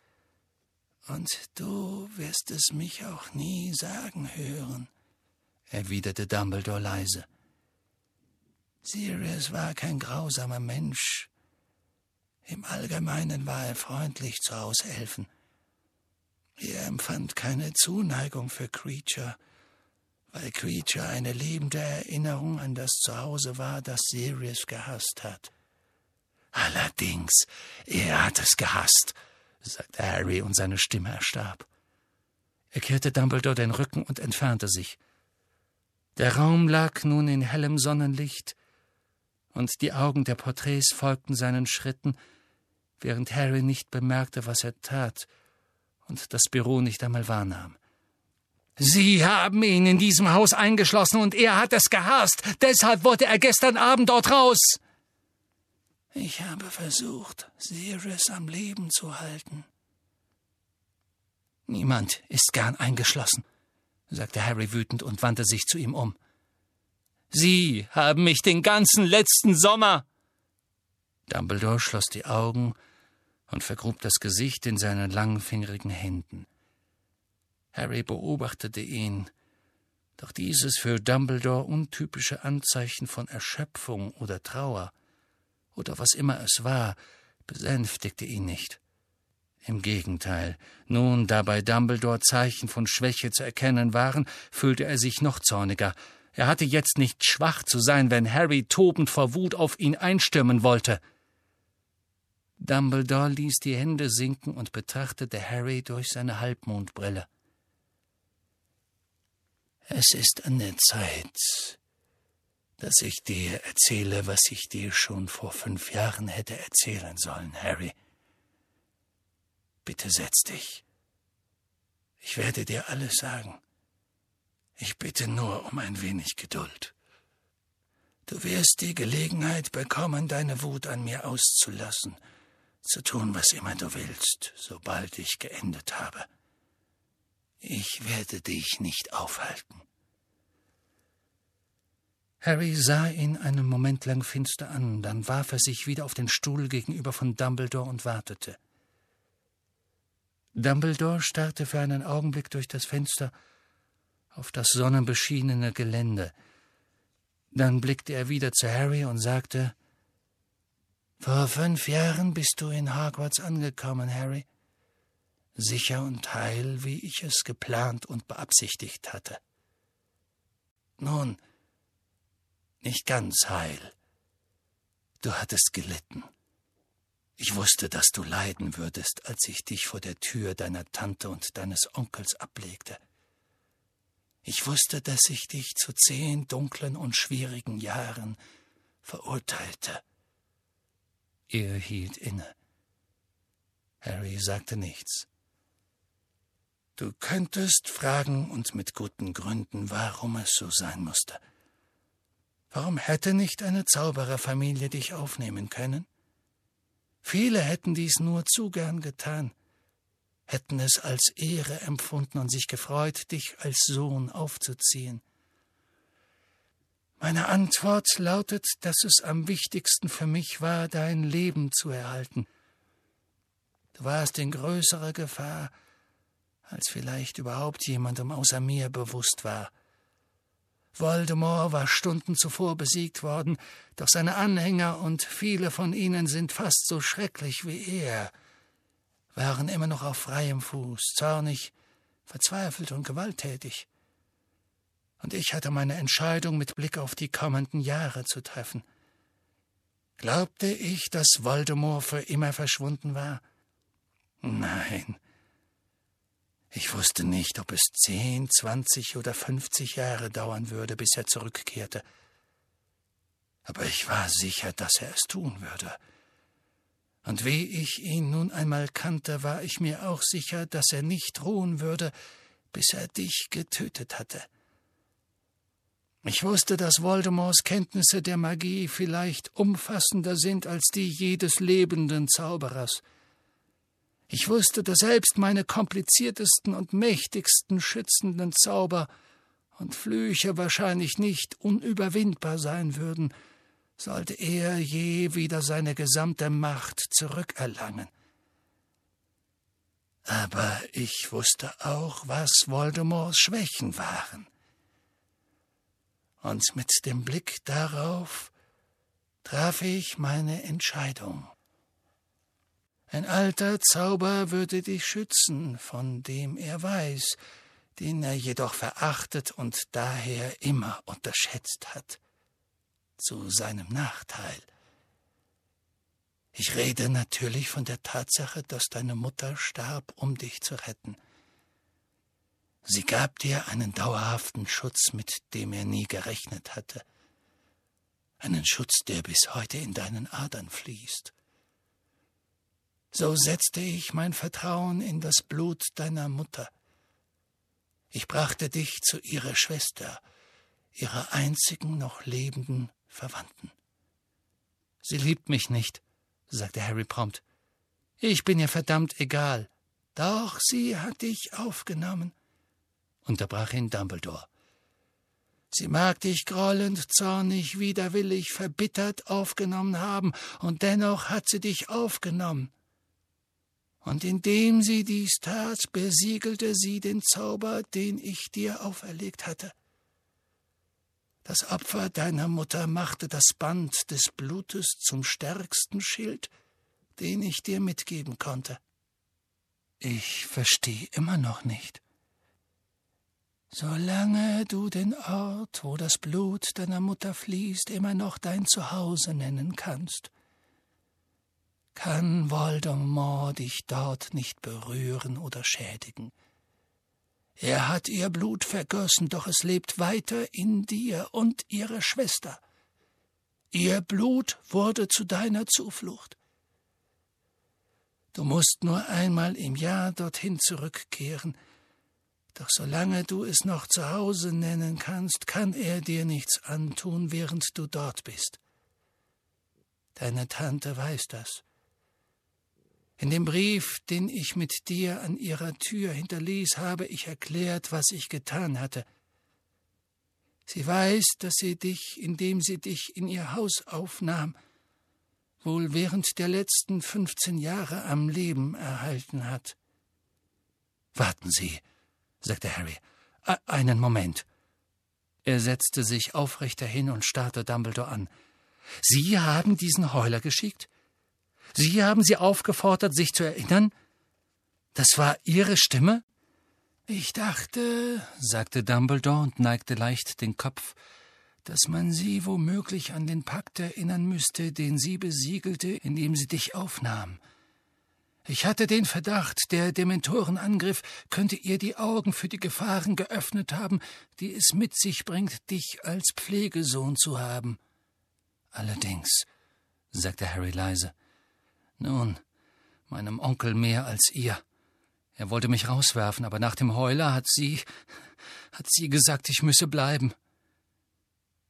Und du wirst es mich auch nie sagen hören, erwiderte Dumbledore leise. Sirius war kein grausamer Mensch. Im Allgemeinen war er freundlich zu Hauselfen. Er empfand keine Zuneigung für Creature, weil Creature eine lebende Erinnerung an das Zuhause war, das Sirius gehasst hat. Allerdings, er hat es gehasst, sagte Harry, und seine Stimme erstarb. Er kehrte Dumbledore den Rücken und entfernte sich. Der Raum lag nun in hellem Sonnenlicht, und die Augen der Porträts folgten seinen Schritten, während Harry nicht bemerkte, was er tat und das Büro nicht einmal wahrnahm. Sie haben ihn in diesem Haus eingeschlossen und er hat es gehasst. Deshalb wollte er gestern Abend dort raus. Ich habe versucht, Sirius am Leben zu halten. Niemand ist gern eingeschlossen, sagte Harry wütend und wandte sich zu ihm um. Sie haben mich den ganzen letzten Sommer. Dumbledore schloss die Augen und vergrub das Gesicht in seinen langfingerigen Händen. Harry beobachtete ihn, doch dieses für Dumbledore untypische Anzeichen von Erschöpfung oder Trauer oder was immer es war, besänftigte ihn nicht. Im Gegenteil, nun, da bei Dumbledore Zeichen von Schwäche zu erkennen waren, fühlte er sich noch zorniger. Er hatte jetzt nicht schwach zu sein, wenn Harry tobend vor Wut auf ihn einstürmen wollte. Dumbledore ließ die Hände sinken und betrachtete Harry durch seine Halbmondbrille. Es ist an der Zeit, dass ich dir erzähle, was ich dir schon vor fünf Jahren hätte erzählen sollen, Harry. Bitte setz dich. Ich werde dir alles sagen. Ich bitte nur um ein wenig Geduld. Du wirst die Gelegenheit bekommen, deine Wut an mir auszulassen, zu tun, was immer du willst, sobald ich geendet habe. Ich werde dich nicht aufhalten. Harry sah ihn einen Moment lang finster an, dann warf er sich wieder auf den Stuhl gegenüber von Dumbledore und wartete. Dumbledore starrte für einen Augenblick durch das Fenster auf das sonnenbeschienene Gelände. Dann blickte er wieder zu Harry und sagte Vor fünf Jahren bist du in Hogwarts angekommen, Harry sicher und heil, wie ich es geplant und beabsichtigt hatte. Nun, nicht ganz heil. Du hattest gelitten. Ich wusste, dass du leiden würdest, als ich dich vor der Tür deiner Tante und deines Onkels ablegte. Ich wusste, dass ich dich zu zehn dunklen und schwierigen Jahren verurteilte. Er hielt inne. Harry sagte nichts. Du könntest fragen, und mit guten Gründen, warum es so sein musste. Warum hätte nicht eine Zaubererfamilie dich aufnehmen können? Viele hätten dies nur zu gern getan, hätten es als Ehre empfunden und sich gefreut, dich als Sohn aufzuziehen. Meine Antwort lautet, dass es am wichtigsten für mich war, dein Leben zu erhalten. Du warst in größerer Gefahr, als vielleicht überhaupt jemandem außer mir bewusst war. Voldemort war Stunden zuvor besiegt worden, doch seine Anhänger und viele von ihnen sind fast so schrecklich wie er, waren immer noch auf freiem Fuß, zornig, verzweifelt und gewalttätig. Und ich hatte meine Entscheidung mit Blick auf die kommenden Jahre zu treffen. Glaubte ich, dass Voldemort für immer verschwunden war? Nein, ich wusste nicht, ob es zehn, zwanzig oder fünfzig Jahre dauern würde, bis er zurückkehrte. Aber ich war sicher, dass er es tun würde. Und wie ich ihn nun einmal kannte, war ich mir auch sicher, dass er nicht ruhen würde, bis er dich getötet hatte. Ich wusste, dass Voldemorts Kenntnisse der Magie vielleicht umfassender sind als die jedes lebenden Zauberers. Ich wusste, dass selbst meine kompliziertesten und mächtigsten schützenden Zauber und Flüche wahrscheinlich nicht unüberwindbar sein würden, sollte er je wieder seine gesamte Macht zurückerlangen. Aber ich wusste auch, was Voldemorts Schwächen waren. Und mit dem Blick darauf traf ich meine Entscheidung. Ein alter Zauber würde dich schützen, von dem er weiß, den er jedoch verachtet und daher immer unterschätzt hat. Zu seinem Nachteil. Ich rede natürlich von der Tatsache, dass deine Mutter starb, um dich zu retten. Sie gab dir einen dauerhaften Schutz, mit dem er nie gerechnet hatte. Einen Schutz, der bis heute in deinen Adern fließt. So setzte ich mein Vertrauen in das Blut deiner Mutter. Ich brachte dich zu ihrer Schwester, ihrer einzigen noch lebenden Verwandten. Sie liebt mich nicht, sagte Harry prompt. Ich bin ihr verdammt egal. Doch sie hat dich aufgenommen, unterbrach ihn Dumbledore. Sie mag dich grollend, zornig, widerwillig, verbittert aufgenommen haben, und dennoch hat sie dich aufgenommen. Und indem sie dies tat, besiegelte sie den Zauber, den ich dir auferlegt hatte. Das Opfer deiner Mutter machte das Band des Blutes zum stärksten Schild, den ich dir mitgeben konnte. Ich verstehe immer noch nicht. Solange du den Ort, wo das Blut deiner Mutter fließt, immer noch dein Zuhause nennen kannst, kann Voldemort dich dort nicht berühren oder schädigen. Er hat ihr Blut vergossen, doch es lebt weiter in dir und ihrer Schwester. Ihr Blut wurde zu deiner Zuflucht. Du musst nur einmal im Jahr dorthin zurückkehren, doch solange du es noch zu Hause nennen kannst, kann er dir nichts antun, während du dort bist. Deine Tante weiß das. In dem Brief, den ich mit dir an ihrer Tür hinterließ, habe ich erklärt, was ich getan hatte. Sie weiß, dass sie dich, indem sie dich in ihr Haus aufnahm, wohl während der letzten fünfzehn Jahre am Leben erhalten hat. Warten Sie, sagte Harry. Einen Moment. Er setzte sich aufrechter hin und starrte Dumbledore an. Sie haben diesen Heuler geschickt? Sie haben sie aufgefordert, sich zu erinnern? Das war Ihre Stimme? Ich dachte, sagte Dumbledore und neigte leicht den Kopf, dass man sie womöglich an den Pakt erinnern müsste, den sie besiegelte, indem sie dich aufnahm. Ich hatte den Verdacht, der Dementorenangriff könnte ihr die Augen für die Gefahren geöffnet haben, die es mit sich bringt, dich als Pflegesohn zu haben. Allerdings, sagte Harry leise, nun, meinem Onkel mehr als ihr. Er wollte mich rauswerfen, aber nach dem Heuler hat sie hat sie gesagt, ich müsse bleiben.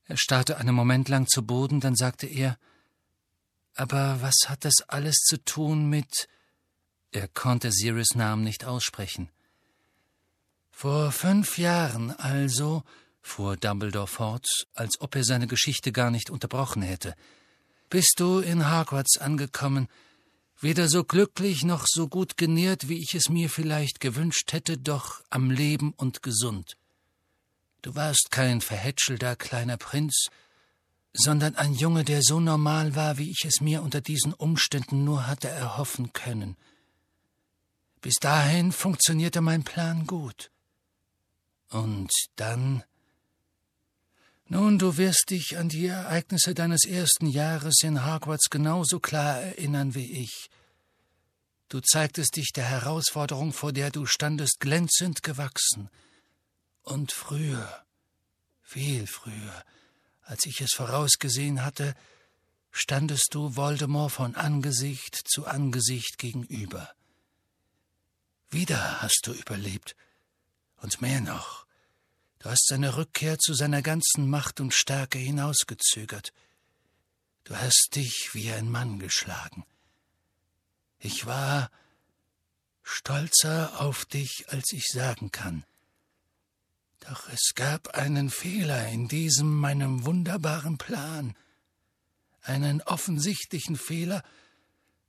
Er starrte einen Moment lang zu Boden, dann sagte er Aber was hat das alles zu tun mit Er konnte Sirius Namen nicht aussprechen. Vor fünf Jahren also, fuhr Dumbledore fort, als ob er seine Geschichte gar nicht unterbrochen hätte, bist du in Hogwarts angekommen, weder so glücklich noch so gut genährt, wie ich es mir vielleicht gewünscht hätte, doch am Leben und gesund. Du warst kein verhätschelter kleiner Prinz, sondern ein Junge, der so normal war, wie ich es mir unter diesen Umständen nur hatte erhoffen können. Bis dahin funktionierte mein Plan gut. Und dann nun, du wirst dich an die Ereignisse deines ersten Jahres in Hogwarts genauso klar erinnern wie ich. Du zeigtest dich der Herausforderung, vor der du standest, glänzend gewachsen. Und früher, viel früher, als ich es vorausgesehen hatte, standest du Voldemort von Angesicht zu Angesicht gegenüber. Wieder hast du überlebt, und mehr noch. Du hast seine Rückkehr zu seiner ganzen Macht und Stärke hinausgezögert. Du hast dich wie ein Mann geschlagen. Ich war stolzer auf dich, als ich sagen kann. Doch es gab einen Fehler in diesem meinem wunderbaren Plan, einen offensichtlichen Fehler,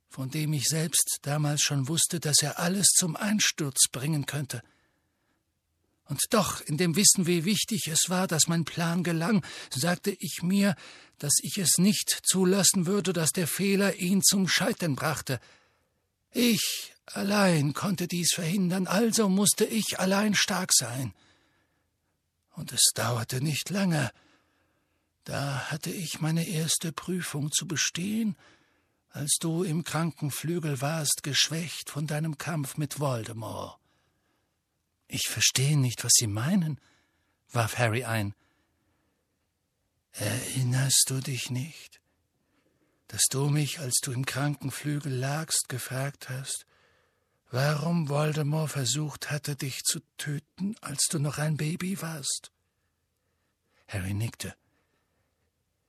von dem ich selbst damals schon wusste, dass er alles zum Einsturz bringen könnte. Und doch, in dem Wissen, wie wichtig es war, dass mein Plan gelang, sagte ich mir, dass ich es nicht zulassen würde, dass der Fehler ihn zum Scheitern brachte. Ich allein konnte dies verhindern, also musste ich allein stark sein. Und es dauerte nicht lange. Da hatte ich meine erste Prüfung zu bestehen, als du im Krankenflügel warst, geschwächt von deinem Kampf mit Voldemort. Ich verstehe nicht, was Sie meinen, warf Harry ein. Erinnerst du dich nicht, dass du mich, als du im Krankenflügel lagst, gefragt hast, warum Voldemort versucht hatte, dich zu töten, als du noch ein Baby warst? Harry nickte.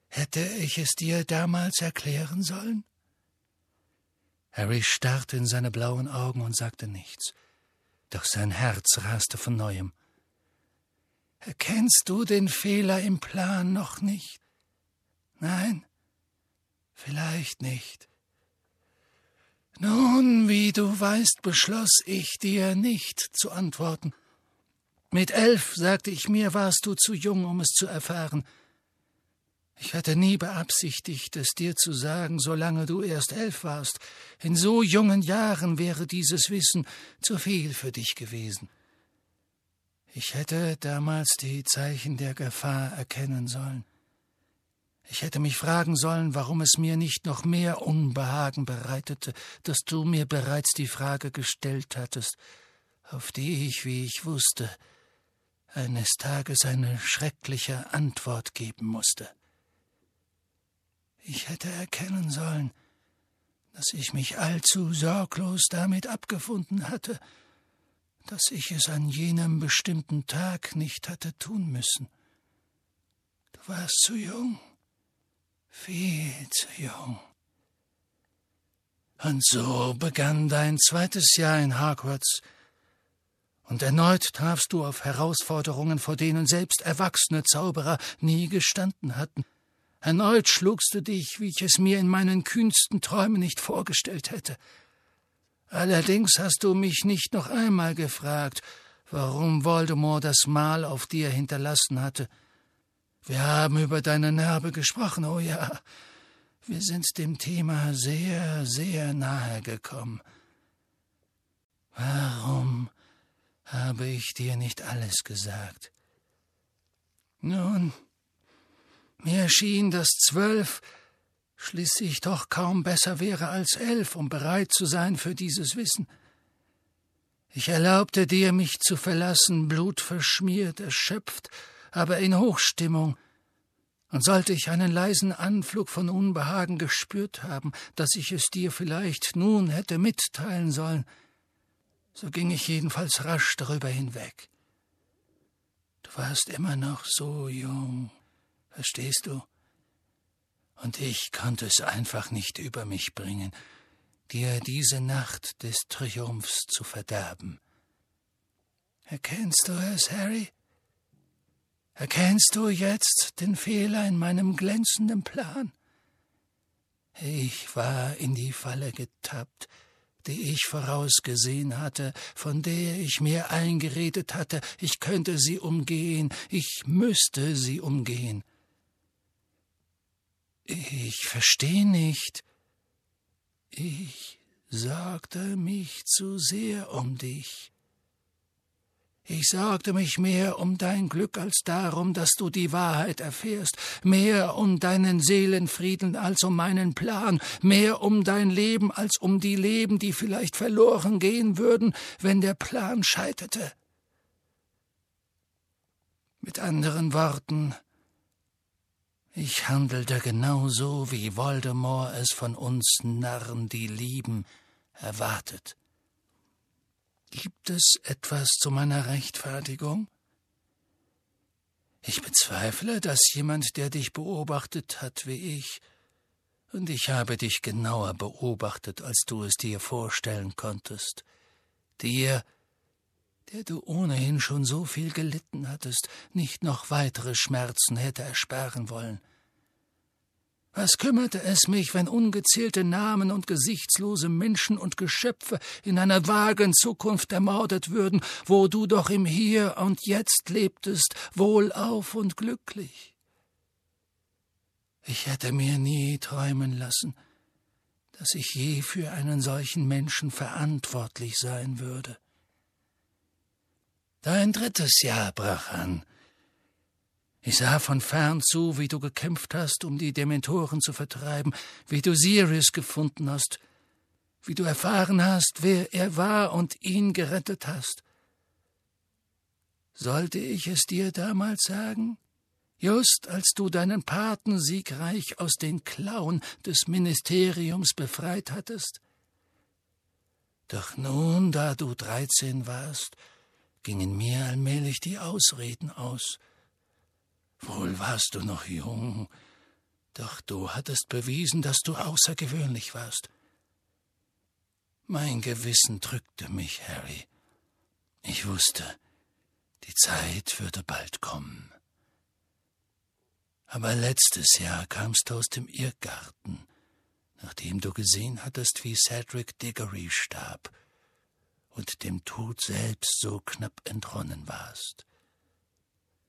Hätte ich es dir damals erklären sollen? Harry starrte in seine blauen Augen und sagte nichts doch sein Herz raste von neuem. Erkennst du den Fehler im Plan noch nicht? Nein, vielleicht nicht. Nun, wie du weißt, beschloss ich dir nicht zu antworten. Mit elf, sagte ich mir, warst du zu jung, um es zu erfahren. Ich hatte nie beabsichtigt, es dir zu sagen, solange du erst elf warst. In so jungen Jahren wäre dieses Wissen zu viel für dich gewesen. Ich hätte damals die Zeichen der Gefahr erkennen sollen. Ich hätte mich fragen sollen, warum es mir nicht noch mehr Unbehagen bereitete, dass du mir bereits die Frage gestellt hattest, auf die ich, wie ich wusste, eines Tages eine schreckliche Antwort geben musste. Ich hätte erkennen sollen, dass ich mich allzu sorglos damit abgefunden hatte, dass ich es an jenem bestimmten Tag nicht hatte tun müssen. Du warst zu jung, viel zu jung. Und so begann dein zweites Jahr in Hogwarts, und erneut trafst du auf Herausforderungen, vor denen selbst erwachsene Zauberer nie gestanden hatten. Erneut schlugst du dich, wie ich es mir in meinen kühnsten Träumen nicht vorgestellt hätte. Allerdings hast du mich nicht noch einmal gefragt, warum Voldemort das Mal auf dir hinterlassen hatte. Wir haben über deine Narbe gesprochen, oh ja. Wir sind dem Thema sehr, sehr nahe gekommen. Warum habe ich dir nicht alles gesagt? Nun, mir schien, dass zwölf schließlich doch kaum besser wäre als elf, um bereit zu sein für dieses Wissen. Ich erlaubte dir, mich zu verlassen, blutverschmiert, erschöpft, aber in Hochstimmung, und sollte ich einen leisen Anflug von Unbehagen gespürt haben, dass ich es dir vielleicht nun hätte mitteilen sollen, so ging ich jedenfalls rasch darüber hinweg. Du warst immer noch so jung, verstehst du? Und ich konnte es einfach nicht über mich bringen, dir diese Nacht des Triumphs zu verderben. Erkennst du es, Harry? Erkennst du jetzt den Fehler in meinem glänzenden Plan? Ich war in die Falle getappt, die ich vorausgesehen hatte, von der ich mir eingeredet hatte, ich könnte sie umgehen, ich müsste sie umgehen. Ich verstehe nicht. Ich sorgte mich zu sehr um dich. Ich sorgte mich mehr um dein Glück als darum, dass du die Wahrheit erfährst, mehr um deinen Seelenfrieden als um meinen Plan, mehr um dein Leben als um die Leben, die vielleicht verloren gehen würden, wenn der Plan scheiterte. Mit anderen Worten, ich handelte genauso, wie Voldemort es von uns Narren, die lieben, erwartet. Gibt es etwas zu meiner Rechtfertigung? Ich bezweifle, dass jemand, der dich beobachtet hat wie ich, und ich habe dich genauer beobachtet, als du es dir vorstellen konntest, dir, der du ohnehin schon so viel gelitten hattest, nicht noch weitere Schmerzen hätte ersparen wollen. Was kümmerte es mich, wenn ungezählte Namen und gesichtslose Menschen und Geschöpfe in einer vagen Zukunft ermordet würden, wo du doch im Hier und Jetzt lebtest, wohlauf und glücklich? Ich hätte mir nie träumen lassen, dass ich je für einen solchen Menschen verantwortlich sein würde. Dein drittes Jahr brach an. Ich sah von fern zu, wie du gekämpft hast, um die Dementoren zu vertreiben, wie du Sirius gefunden hast, wie du erfahren hast, wer er war und ihn gerettet hast. Sollte ich es dir damals sagen? Just als du deinen Paten siegreich aus den Klauen des Ministeriums befreit hattest? Doch nun, da du dreizehn warst, gingen mir allmählich die Ausreden aus. Wohl warst du noch jung, doch du hattest bewiesen, dass du außergewöhnlich warst. Mein Gewissen drückte mich, Harry. Ich wusste, die Zeit würde bald kommen. Aber letztes Jahr kamst du aus dem Irrgarten, nachdem du gesehen hattest, wie Cedric Diggory starb und dem Tod selbst so knapp entronnen warst.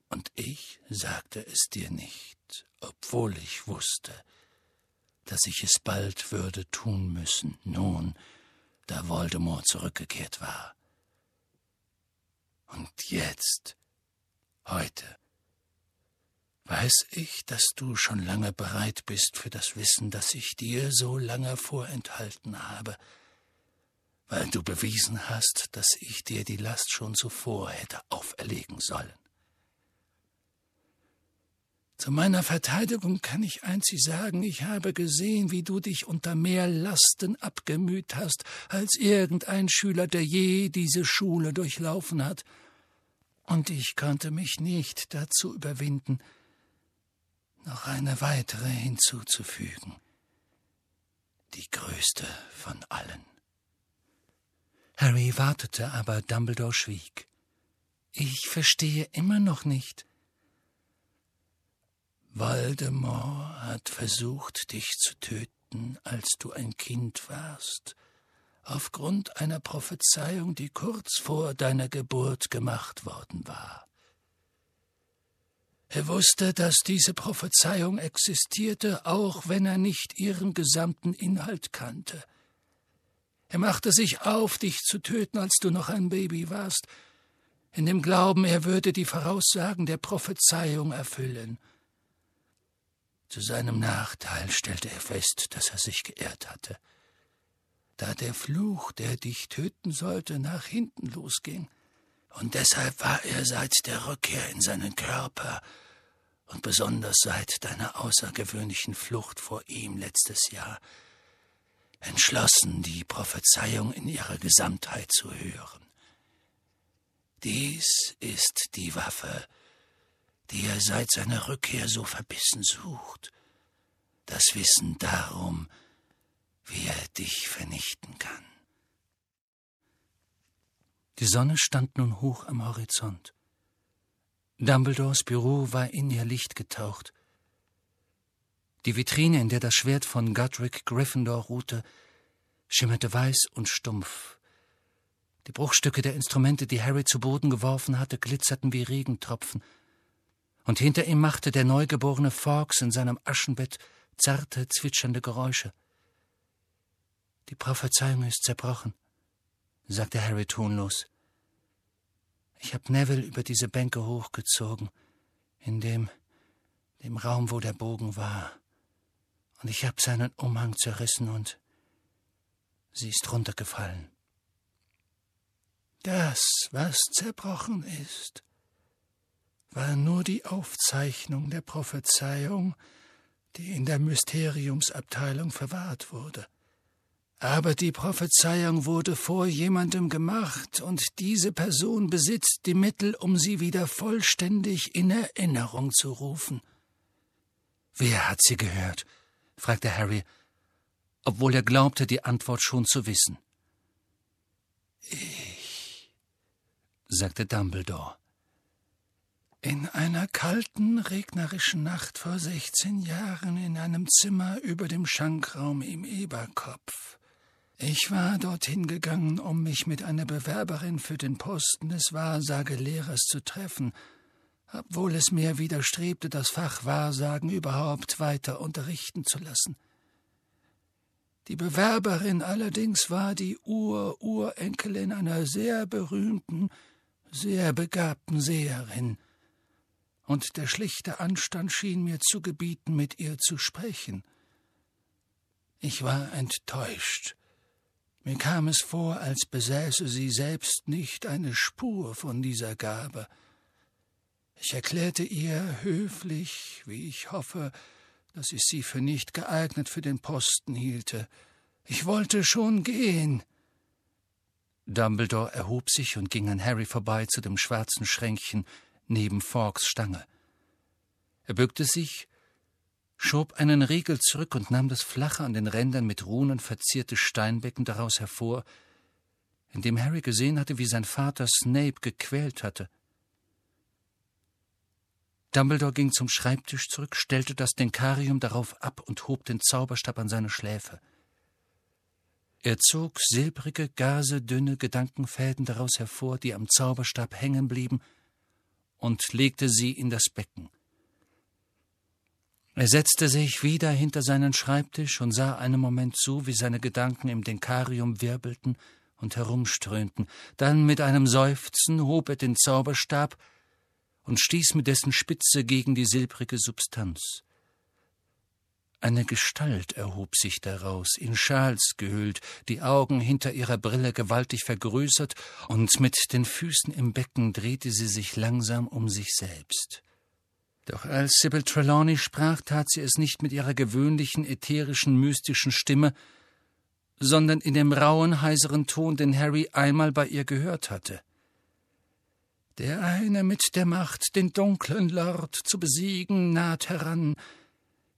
Und ich sagte es dir nicht, obwohl ich wusste, dass ich es bald würde tun müssen, nun, da Voldemort zurückgekehrt war. Und jetzt, heute, weiß ich, dass du schon lange bereit bist für das Wissen, das ich dir so lange vorenthalten habe, weil du bewiesen hast, dass ich dir die Last schon zuvor hätte auferlegen sollen. Zu meiner Verteidigung kann ich einzig sagen, ich habe gesehen, wie du dich unter mehr Lasten abgemüht hast, als irgendein Schüler, der je diese Schule durchlaufen hat. Und ich konnte mich nicht dazu überwinden, noch eine weitere hinzuzufügen, die größte von allen. Harry wartete, aber Dumbledore schwieg. Ich verstehe immer noch nicht. Voldemort hat versucht, dich zu töten, als du ein Kind warst, aufgrund einer Prophezeiung, die kurz vor deiner Geburt gemacht worden war. Er wusste, dass diese Prophezeiung existierte, auch wenn er nicht ihren gesamten Inhalt kannte. Er machte sich auf, dich zu töten, als du noch ein Baby warst, in dem Glauben, er würde die Voraussagen der Prophezeiung erfüllen. Zu seinem Nachteil stellte er fest, dass er sich geirrt hatte. Da der Fluch, der dich töten sollte, nach hinten losging, und deshalb war er seit der Rückkehr in seinen Körper und besonders seit deiner außergewöhnlichen Flucht vor ihm letztes Jahr entschlossen, die Prophezeiung in ihrer Gesamtheit zu hören. Dies ist die Waffe, die er seit seiner Rückkehr so verbissen sucht, das Wissen darum, wie er dich vernichten kann. Die Sonne stand nun hoch am Horizont. Dumbledores Büro war in ihr Licht getaucht. Die Vitrine, in der das Schwert von Godric Gryffindor ruhte, schimmerte weiß und stumpf. Die Bruchstücke der Instrumente, die Harry zu Boden geworfen hatte, glitzerten wie Regentropfen. Und hinter ihm machte der neugeborene Fawkes in seinem Aschenbett zarte, zwitschernde Geräusche. Die Prophezeiung ist zerbrochen, sagte Harry tonlos. Ich habe Neville über diese Bänke hochgezogen, in dem, dem Raum, wo der Bogen war. Und ich habe seinen Umhang zerrissen und sie ist runtergefallen. Das, was zerbrochen ist, war nur die Aufzeichnung der Prophezeiung, die in der Mysteriumsabteilung verwahrt wurde. Aber die Prophezeiung wurde vor jemandem gemacht, und diese Person besitzt die Mittel, um sie wieder vollständig in Erinnerung zu rufen. Wer hat sie gehört? Fragte Harry, obwohl er glaubte, die Antwort schon zu wissen. Ich, sagte Dumbledore. In einer kalten, regnerischen Nacht vor sechzehn Jahren in einem Zimmer über dem Schankraum im Eberkopf ich war dorthin gegangen, um mich mit einer Bewerberin für den Posten des Wahrsagelehrers zu treffen, obwohl es mir widerstrebte, das Fach Wahrsagen überhaupt weiter unterrichten zu lassen. Die Bewerberin allerdings war die Ur-Urenkelin einer sehr berühmten, sehr begabten Seherin, und der schlichte Anstand schien mir zu gebieten, mit ihr zu sprechen. Ich war enttäuscht mir kam es vor, als besäße sie selbst nicht eine Spur von dieser Gabe. Ich erklärte ihr höflich, wie ich hoffe, dass ich sie für nicht geeignet für den Posten hielte. Ich wollte schon gehen. Dumbledore erhob sich und ging an Harry vorbei zu dem schwarzen Schränkchen neben Fawkes Stange. Er bückte sich schob einen Riegel zurück und nahm das flache, an den Rändern mit Runen verzierte Steinbecken daraus hervor, in dem Harry gesehen hatte, wie sein Vater Snape gequält hatte. Dumbledore ging zum Schreibtisch zurück, stellte das Denkarium darauf ab und hob den Zauberstab an seine Schläfe. Er zog silbrige, gasedünne Gedankenfäden daraus hervor, die am Zauberstab hängen blieben, und legte sie in das Becken. Er setzte sich wieder hinter seinen Schreibtisch und sah einen Moment zu, wie seine Gedanken im Denkarium wirbelten und herumströhnten. Dann mit einem Seufzen hob er den Zauberstab und stieß mit dessen Spitze gegen die silbrige Substanz. Eine Gestalt erhob sich daraus, in Schals gehüllt, die Augen hinter ihrer Brille gewaltig vergrößert, und mit den Füßen im Becken drehte sie sich langsam um sich selbst. Doch als Sybil Trelawney sprach, tat sie es nicht mit ihrer gewöhnlichen, ätherischen, mystischen Stimme, sondern in dem rauen, heiseren Ton, den Harry einmal bei ihr gehört hatte. Der eine mit der Macht, den dunklen Lord zu besiegen, naht heran,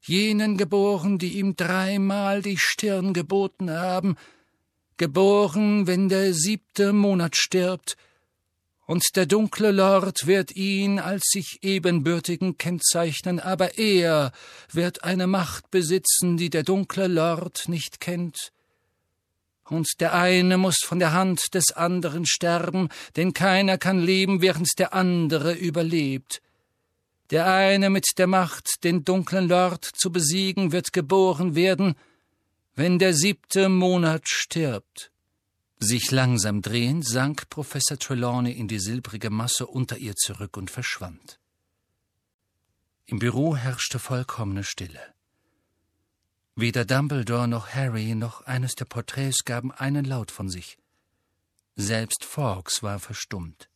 jenen geboren, die ihm dreimal die Stirn geboten haben, geboren, wenn der siebte Monat stirbt, und der dunkle Lord wird ihn als sich ebenbürtigen kennzeichnen, aber er wird eine Macht besitzen, die der dunkle Lord nicht kennt. Und der eine muss von der Hand des anderen sterben, denn keiner kann leben, während der andere überlebt. Der eine mit der Macht, den dunklen Lord zu besiegen, wird geboren werden, wenn der siebte Monat stirbt. Sich langsam drehend sank Professor Trelawney in die silbrige Masse unter ihr zurück und verschwand. Im Büro herrschte vollkommene Stille. Weder Dumbledore noch Harry noch eines der Porträts gaben einen Laut von sich. Selbst Fawkes war verstummt.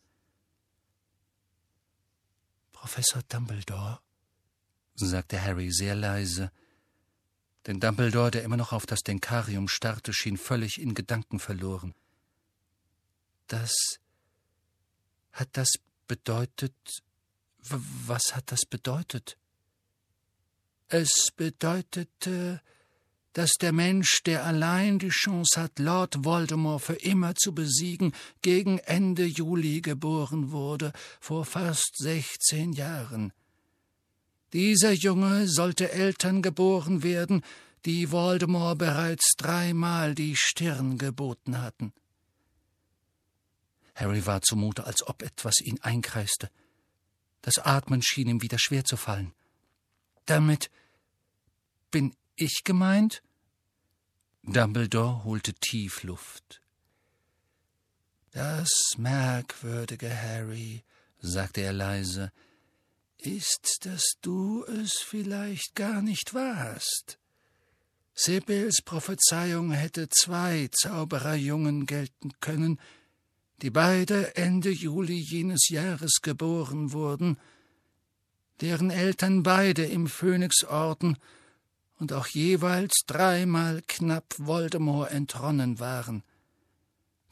Professor Dumbledore, sagte Harry sehr leise, denn Dumbledore, der immer noch auf das Denkarium starrte, schien völlig in Gedanken verloren. Das hat das bedeutet. Was hat das bedeutet? Es bedeutete, dass der Mensch, der allein die Chance hat, Lord Voldemort für immer zu besiegen, gegen Ende Juli geboren wurde, vor fast sechzehn Jahren. Dieser Junge sollte Eltern geboren werden, die Voldemort bereits dreimal die Stirn geboten hatten. Harry war zumute, als ob etwas ihn einkreiste. Das Atmen schien ihm wieder schwer zu fallen. Damit bin ich gemeint? Dumbledore holte tief Luft. Das Merkwürdige, Harry, sagte er leise, ist, dass du es vielleicht gar nicht warst. Sibyls Prophezeiung hätte zwei Zaubererjungen gelten können, die beide Ende Juli jenes Jahres geboren wurden, deren Eltern beide im Phönixorden und auch jeweils dreimal knapp Voldemort entronnen waren.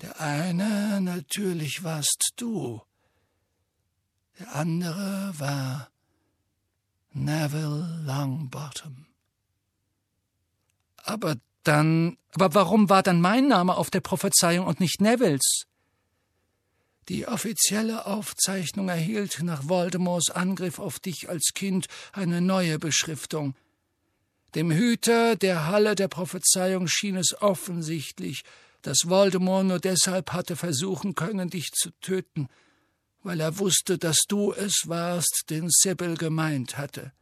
Der eine natürlich warst du, der andere war Neville Longbottom. Aber dann, aber warum war dann mein Name auf der Prophezeiung und nicht Nevilles? Die offizielle Aufzeichnung erhielt nach Voldemorts Angriff auf dich als Kind eine neue Beschriftung. Dem Hüter der Halle der Prophezeiung schien es offensichtlich, dass Voldemort nur deshalb hatte versuchen können, dich zu töten, weil er wusste, dass du es warst, den Sibyl gemeint hatte.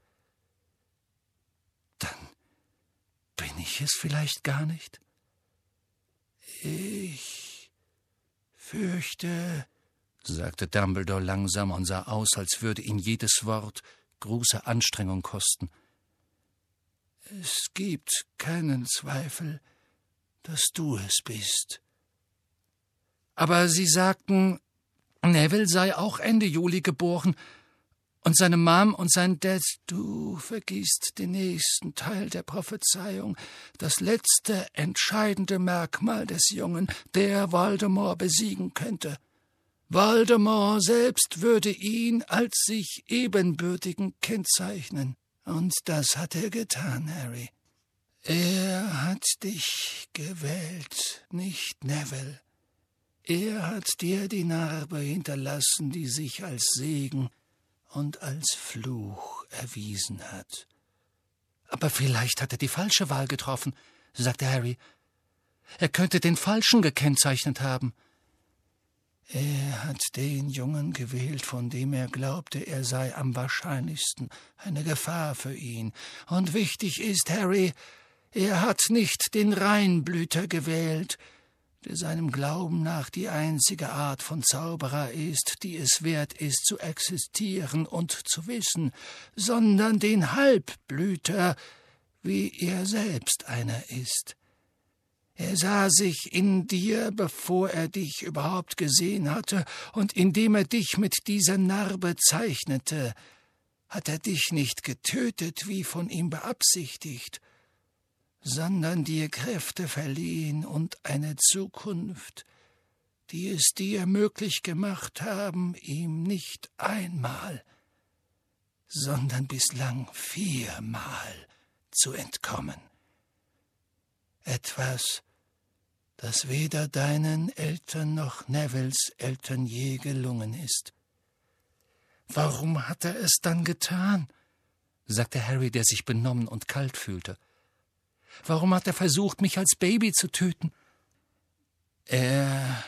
Dann bin ich es vielleicht gar nicht? Ich fürchte, sagte Dumbledore langsam und sah aus, als würde ihn jedes Wort große Anstrengung kosten. Es gibt keinen Zweifel, dass du es bist. Aber Sie sagten, Neville sei auch Ende Juli geboren, und seine Mom und sein Dad, du vergisst den nächsten Teil der Prophezeiung, das letzte entscheidende Merkmal des Jungen, der Voldemort besiegen könnte. Voldemort selbst würde ihn als sich ebenbürtigen kennzeichnen. Und das hat er getan, Harry. Er hat dich gewählt, nicht Neville. Er hat dir die Narbe hinterlassen, die sich als Segen und als Fluch erwiesen hat. Aber vielleicht hat er die falsche Wahl getroffen, sagte Harry. Er könnte den Falschen gekennzeichnet haben. Er hat den Jungen gewählt, von dem er glaubte, er sei am wahrscheinlichsten eine Gefahr für ihn. Und wichtig ist, Harry, er hat nicht den Reinblüter gewählt, der seinem Glauben nach die einzige Art von Zauberer ist, die es wert ist zu existieren und zu wissen, sondern den Halbblüter, wie er selbst einer ist. Er sah sich in dir, bevor er dich überhaupt gesehen hatte, und indem er dich mit dieser Narbe zeichnete, hat er dich nicht getötet, wie von ihm beabsichtigt, sondern dir Kräfte verliehen und eine Zukunft, die es dir möglich gemacht haben, ihm nicht einmal, sondern bislang viermal zu entkommen. Etwas, das weder deinen Eltern noch Nevilles Eltern je gelungen ist. Warum hat er es dann getan? sagte Harry, der sich benommen und kalt fühlte. Warum hat er versucht, mich als Baby zu töten? Er.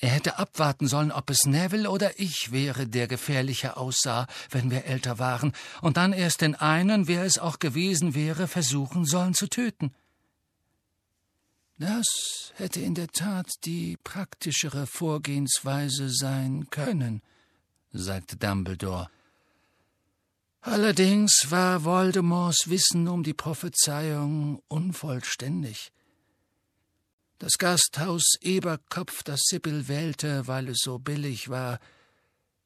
Er hätte abwarten sollen, ob es Neville oder ich wäre, der gefährlicher aussah, wenn wir älter waren, und dann erst den einen, wer es auch gewesen wäre, versuchen sollen zu töten. Das hätte in der Tat die praktischere Vorgehensweise sein können, sagte Dumbledore. Allerdings war Voldemorts Wissen um die Prophezeiung unvollständig. Das Gasthaus Eberkopf, das Sibyl wählte, weil es so billig war,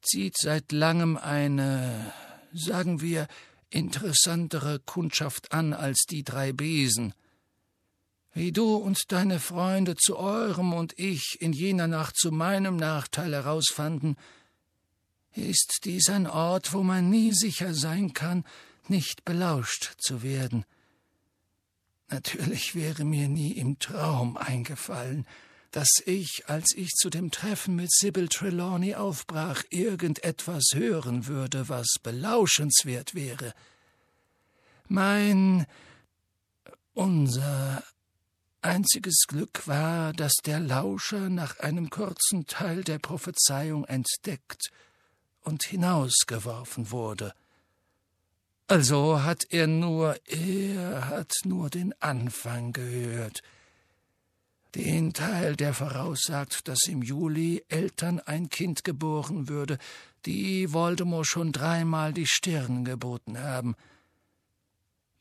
zieht seit langem eine, sagen wir, interessantere Kundschaft an als die drei Besen. Wie du und deine Freunde zu eurem und ich in jener Nacht zu meinem Nachteil herausfanden, ist dies ein Ort, wo man nie sicher sein kann, nicht belauscht zu werden. Natürlich wäre mir nie im Traum eingefallen, dass ich, als ich zu dem Treffen mit Sybil Trelawney aufbrach, irgendetwas hören würde, was belauschenswert wäre. Mein, unser einziges Glück war, dass der Lauscher nach einem kurzen Teil der Prophezeiung entdeckt und hinausgeworfen wurde. Also hat er nur, er hat nur den Anfang gehört. Den Teil, der voraussagt, dass im Juli Eltern ein Kind geboren würde, die Voldemort schon dreimal die Stirn geboten haben.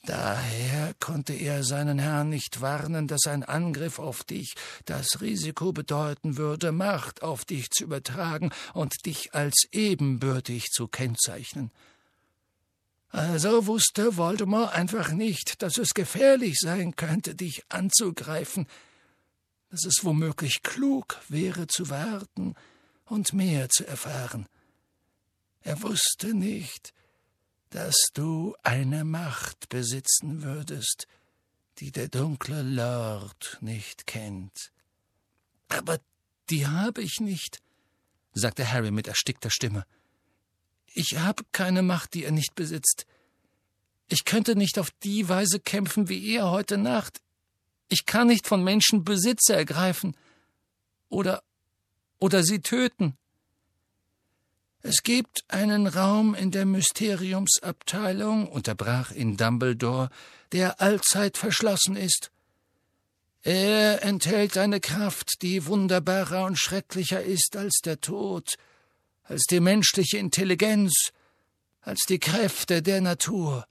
Daher konnte er seinen Herrn nicht warnen, dass ein Angriff auf dich das Risiko bedeuten würde, Macht auf dich zu übertragen und dich als ebenbürtig zu kennzeichnen. Also wusste Voldemort einfach nicht, dass es gefährlich sein könnte, dich anzugreifen, dass es womöglich klug wäre zu warten und mehr zu erfahren. Er wusste nicht, dass du eine Macht besitzen würdest, die der dunkle Lord nicht kennt. Aber die habe ich nicht, sagte Harry mit erstickter Stimme. Ich habe keine Macht, die er nicht besitzt. Ich könnte nicht auf die Weise kämpfen wie er heute Nacht. Ich kann nicht von Menschen Besitz ergreifen oder oder sie töten. Es gibt einen Raum in der Mysteriumsabteilung, unterbrach ihn Dumbledore, der allzeit verschlossen ist. Er enthält eine Kraft, die wunderbarer und schrecklicher ist als der Tod, als die menschliche Intelligenz, als die Kräfte der Natur.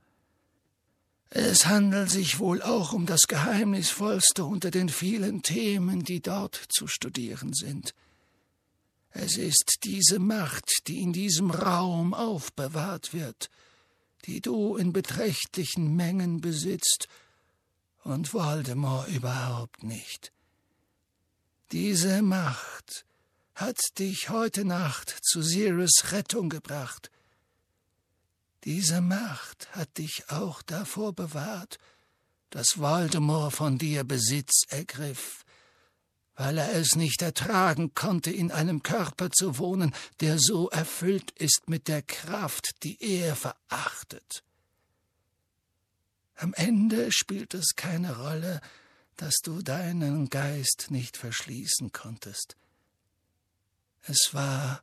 Es handelt sich wohl auch um das Geheimnisvollste unter den vielen Themen, die dort zu studieren sind. Es ist diese Macht, die in diesem Raum aufbewahrt wird, die du in beträchtlichen Mengen besitzt und Voldemort überhaupt nicht. Diese Macht hat dich heute Nacht zu Sirius Rettung gebracht. Diese Macht hat dich auch davor bewahrt, dass Voldemort von dir Besitz ergriff weil er es nicht ertragen konnte, in einem Körper zu wohnen, der so erfüllt ist mit der Kraft, die er verachtet. Am Ende spielt es keine Rolle, dass du deinen Geist nicht verschließen konntest. Es war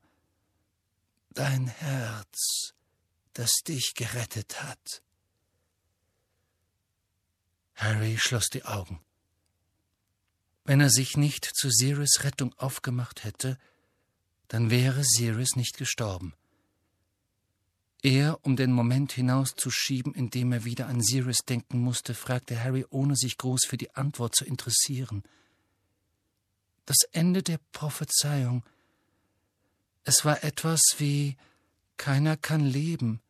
dein Herz, das dich gerettet hat. Harry schloss die Augen. Wenn er sich nicht zu Sirius Rettung aufgemacht hätte, dann wäre Sirius nicht gestorben. Er, um den Moment hinauszuschieben, in dem er wieder an Sirius denken musste, fragte Harry, ohne sich groß für die Antwort zu interessieren. Das Ende der Prophezeiung. Es war etwas wie keiner kann leben,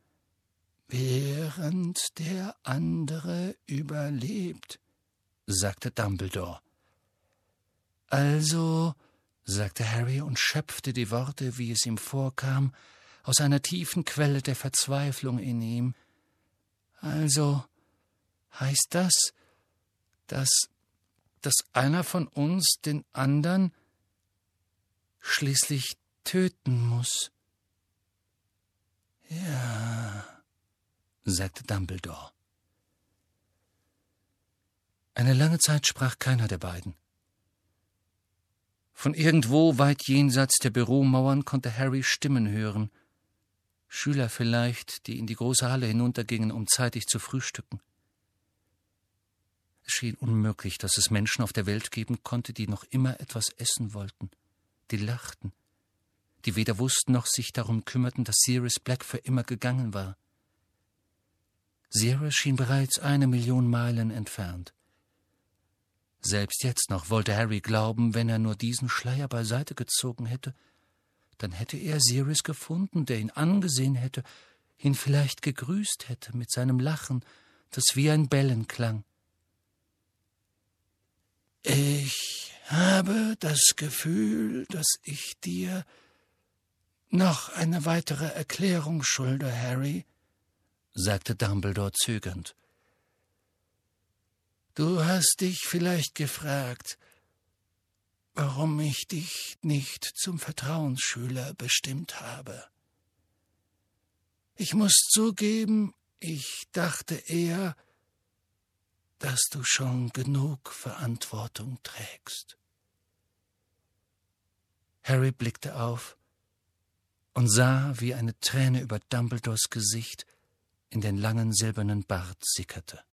während der andere überlebt, sagte Dumbledore. Also, sagte Harry und schöpfte die Worte, wie es ihm vorkam, aus einer tiefen Quelle der Verzweiflung in ihm. Also heißt das, dass, dass einer von uns den anderen schließlich töten muss. Ja, sagte Dumbledore. Eine lange Zeit sprach keiner der beiden. Von irgendwo weit jenseits der Büromauern konnte Harry Stimmen hören, Schüler vielleicht, die in die große Halle hinuntergingen, um zeitig zu frühstücken. Es schien unmöglich, dass es Menschen auf der Welt geben konnte, die noch immer etwas essen wollten, die lachten, die weder wussten noch sich darum kümmerten, dass Sirius Black für immer gegangen war. Sirius schien bereits eine Million Meilen entfernt. Selbst jetzt noch wollte Harry glauben, wenn er nur diesen Schleier beiseite gezogen hätte, dann hätte er Sirius gefunden, der ihn angesehen hätte, ihn vielleicht gegrüßt hätte mit seinem Lachen, das wie ein Bellen klang. Ich habe das Gefühl, dass ich dir noch eine weitere Erklärung schulde, Harry, sagte Dumbledore zögernd. Du hast dich vielleicht gefragt, warum ich dich nicht zum Vertrauensschüler bestimmt habe. Ich muss zugeben, ich dachte eher, dass du schon genug Verantwortung trägst. Harry blickte auf und sah, wie eine Träne über Dumbledores Gesicht in den langen silbernen Bart sickerte.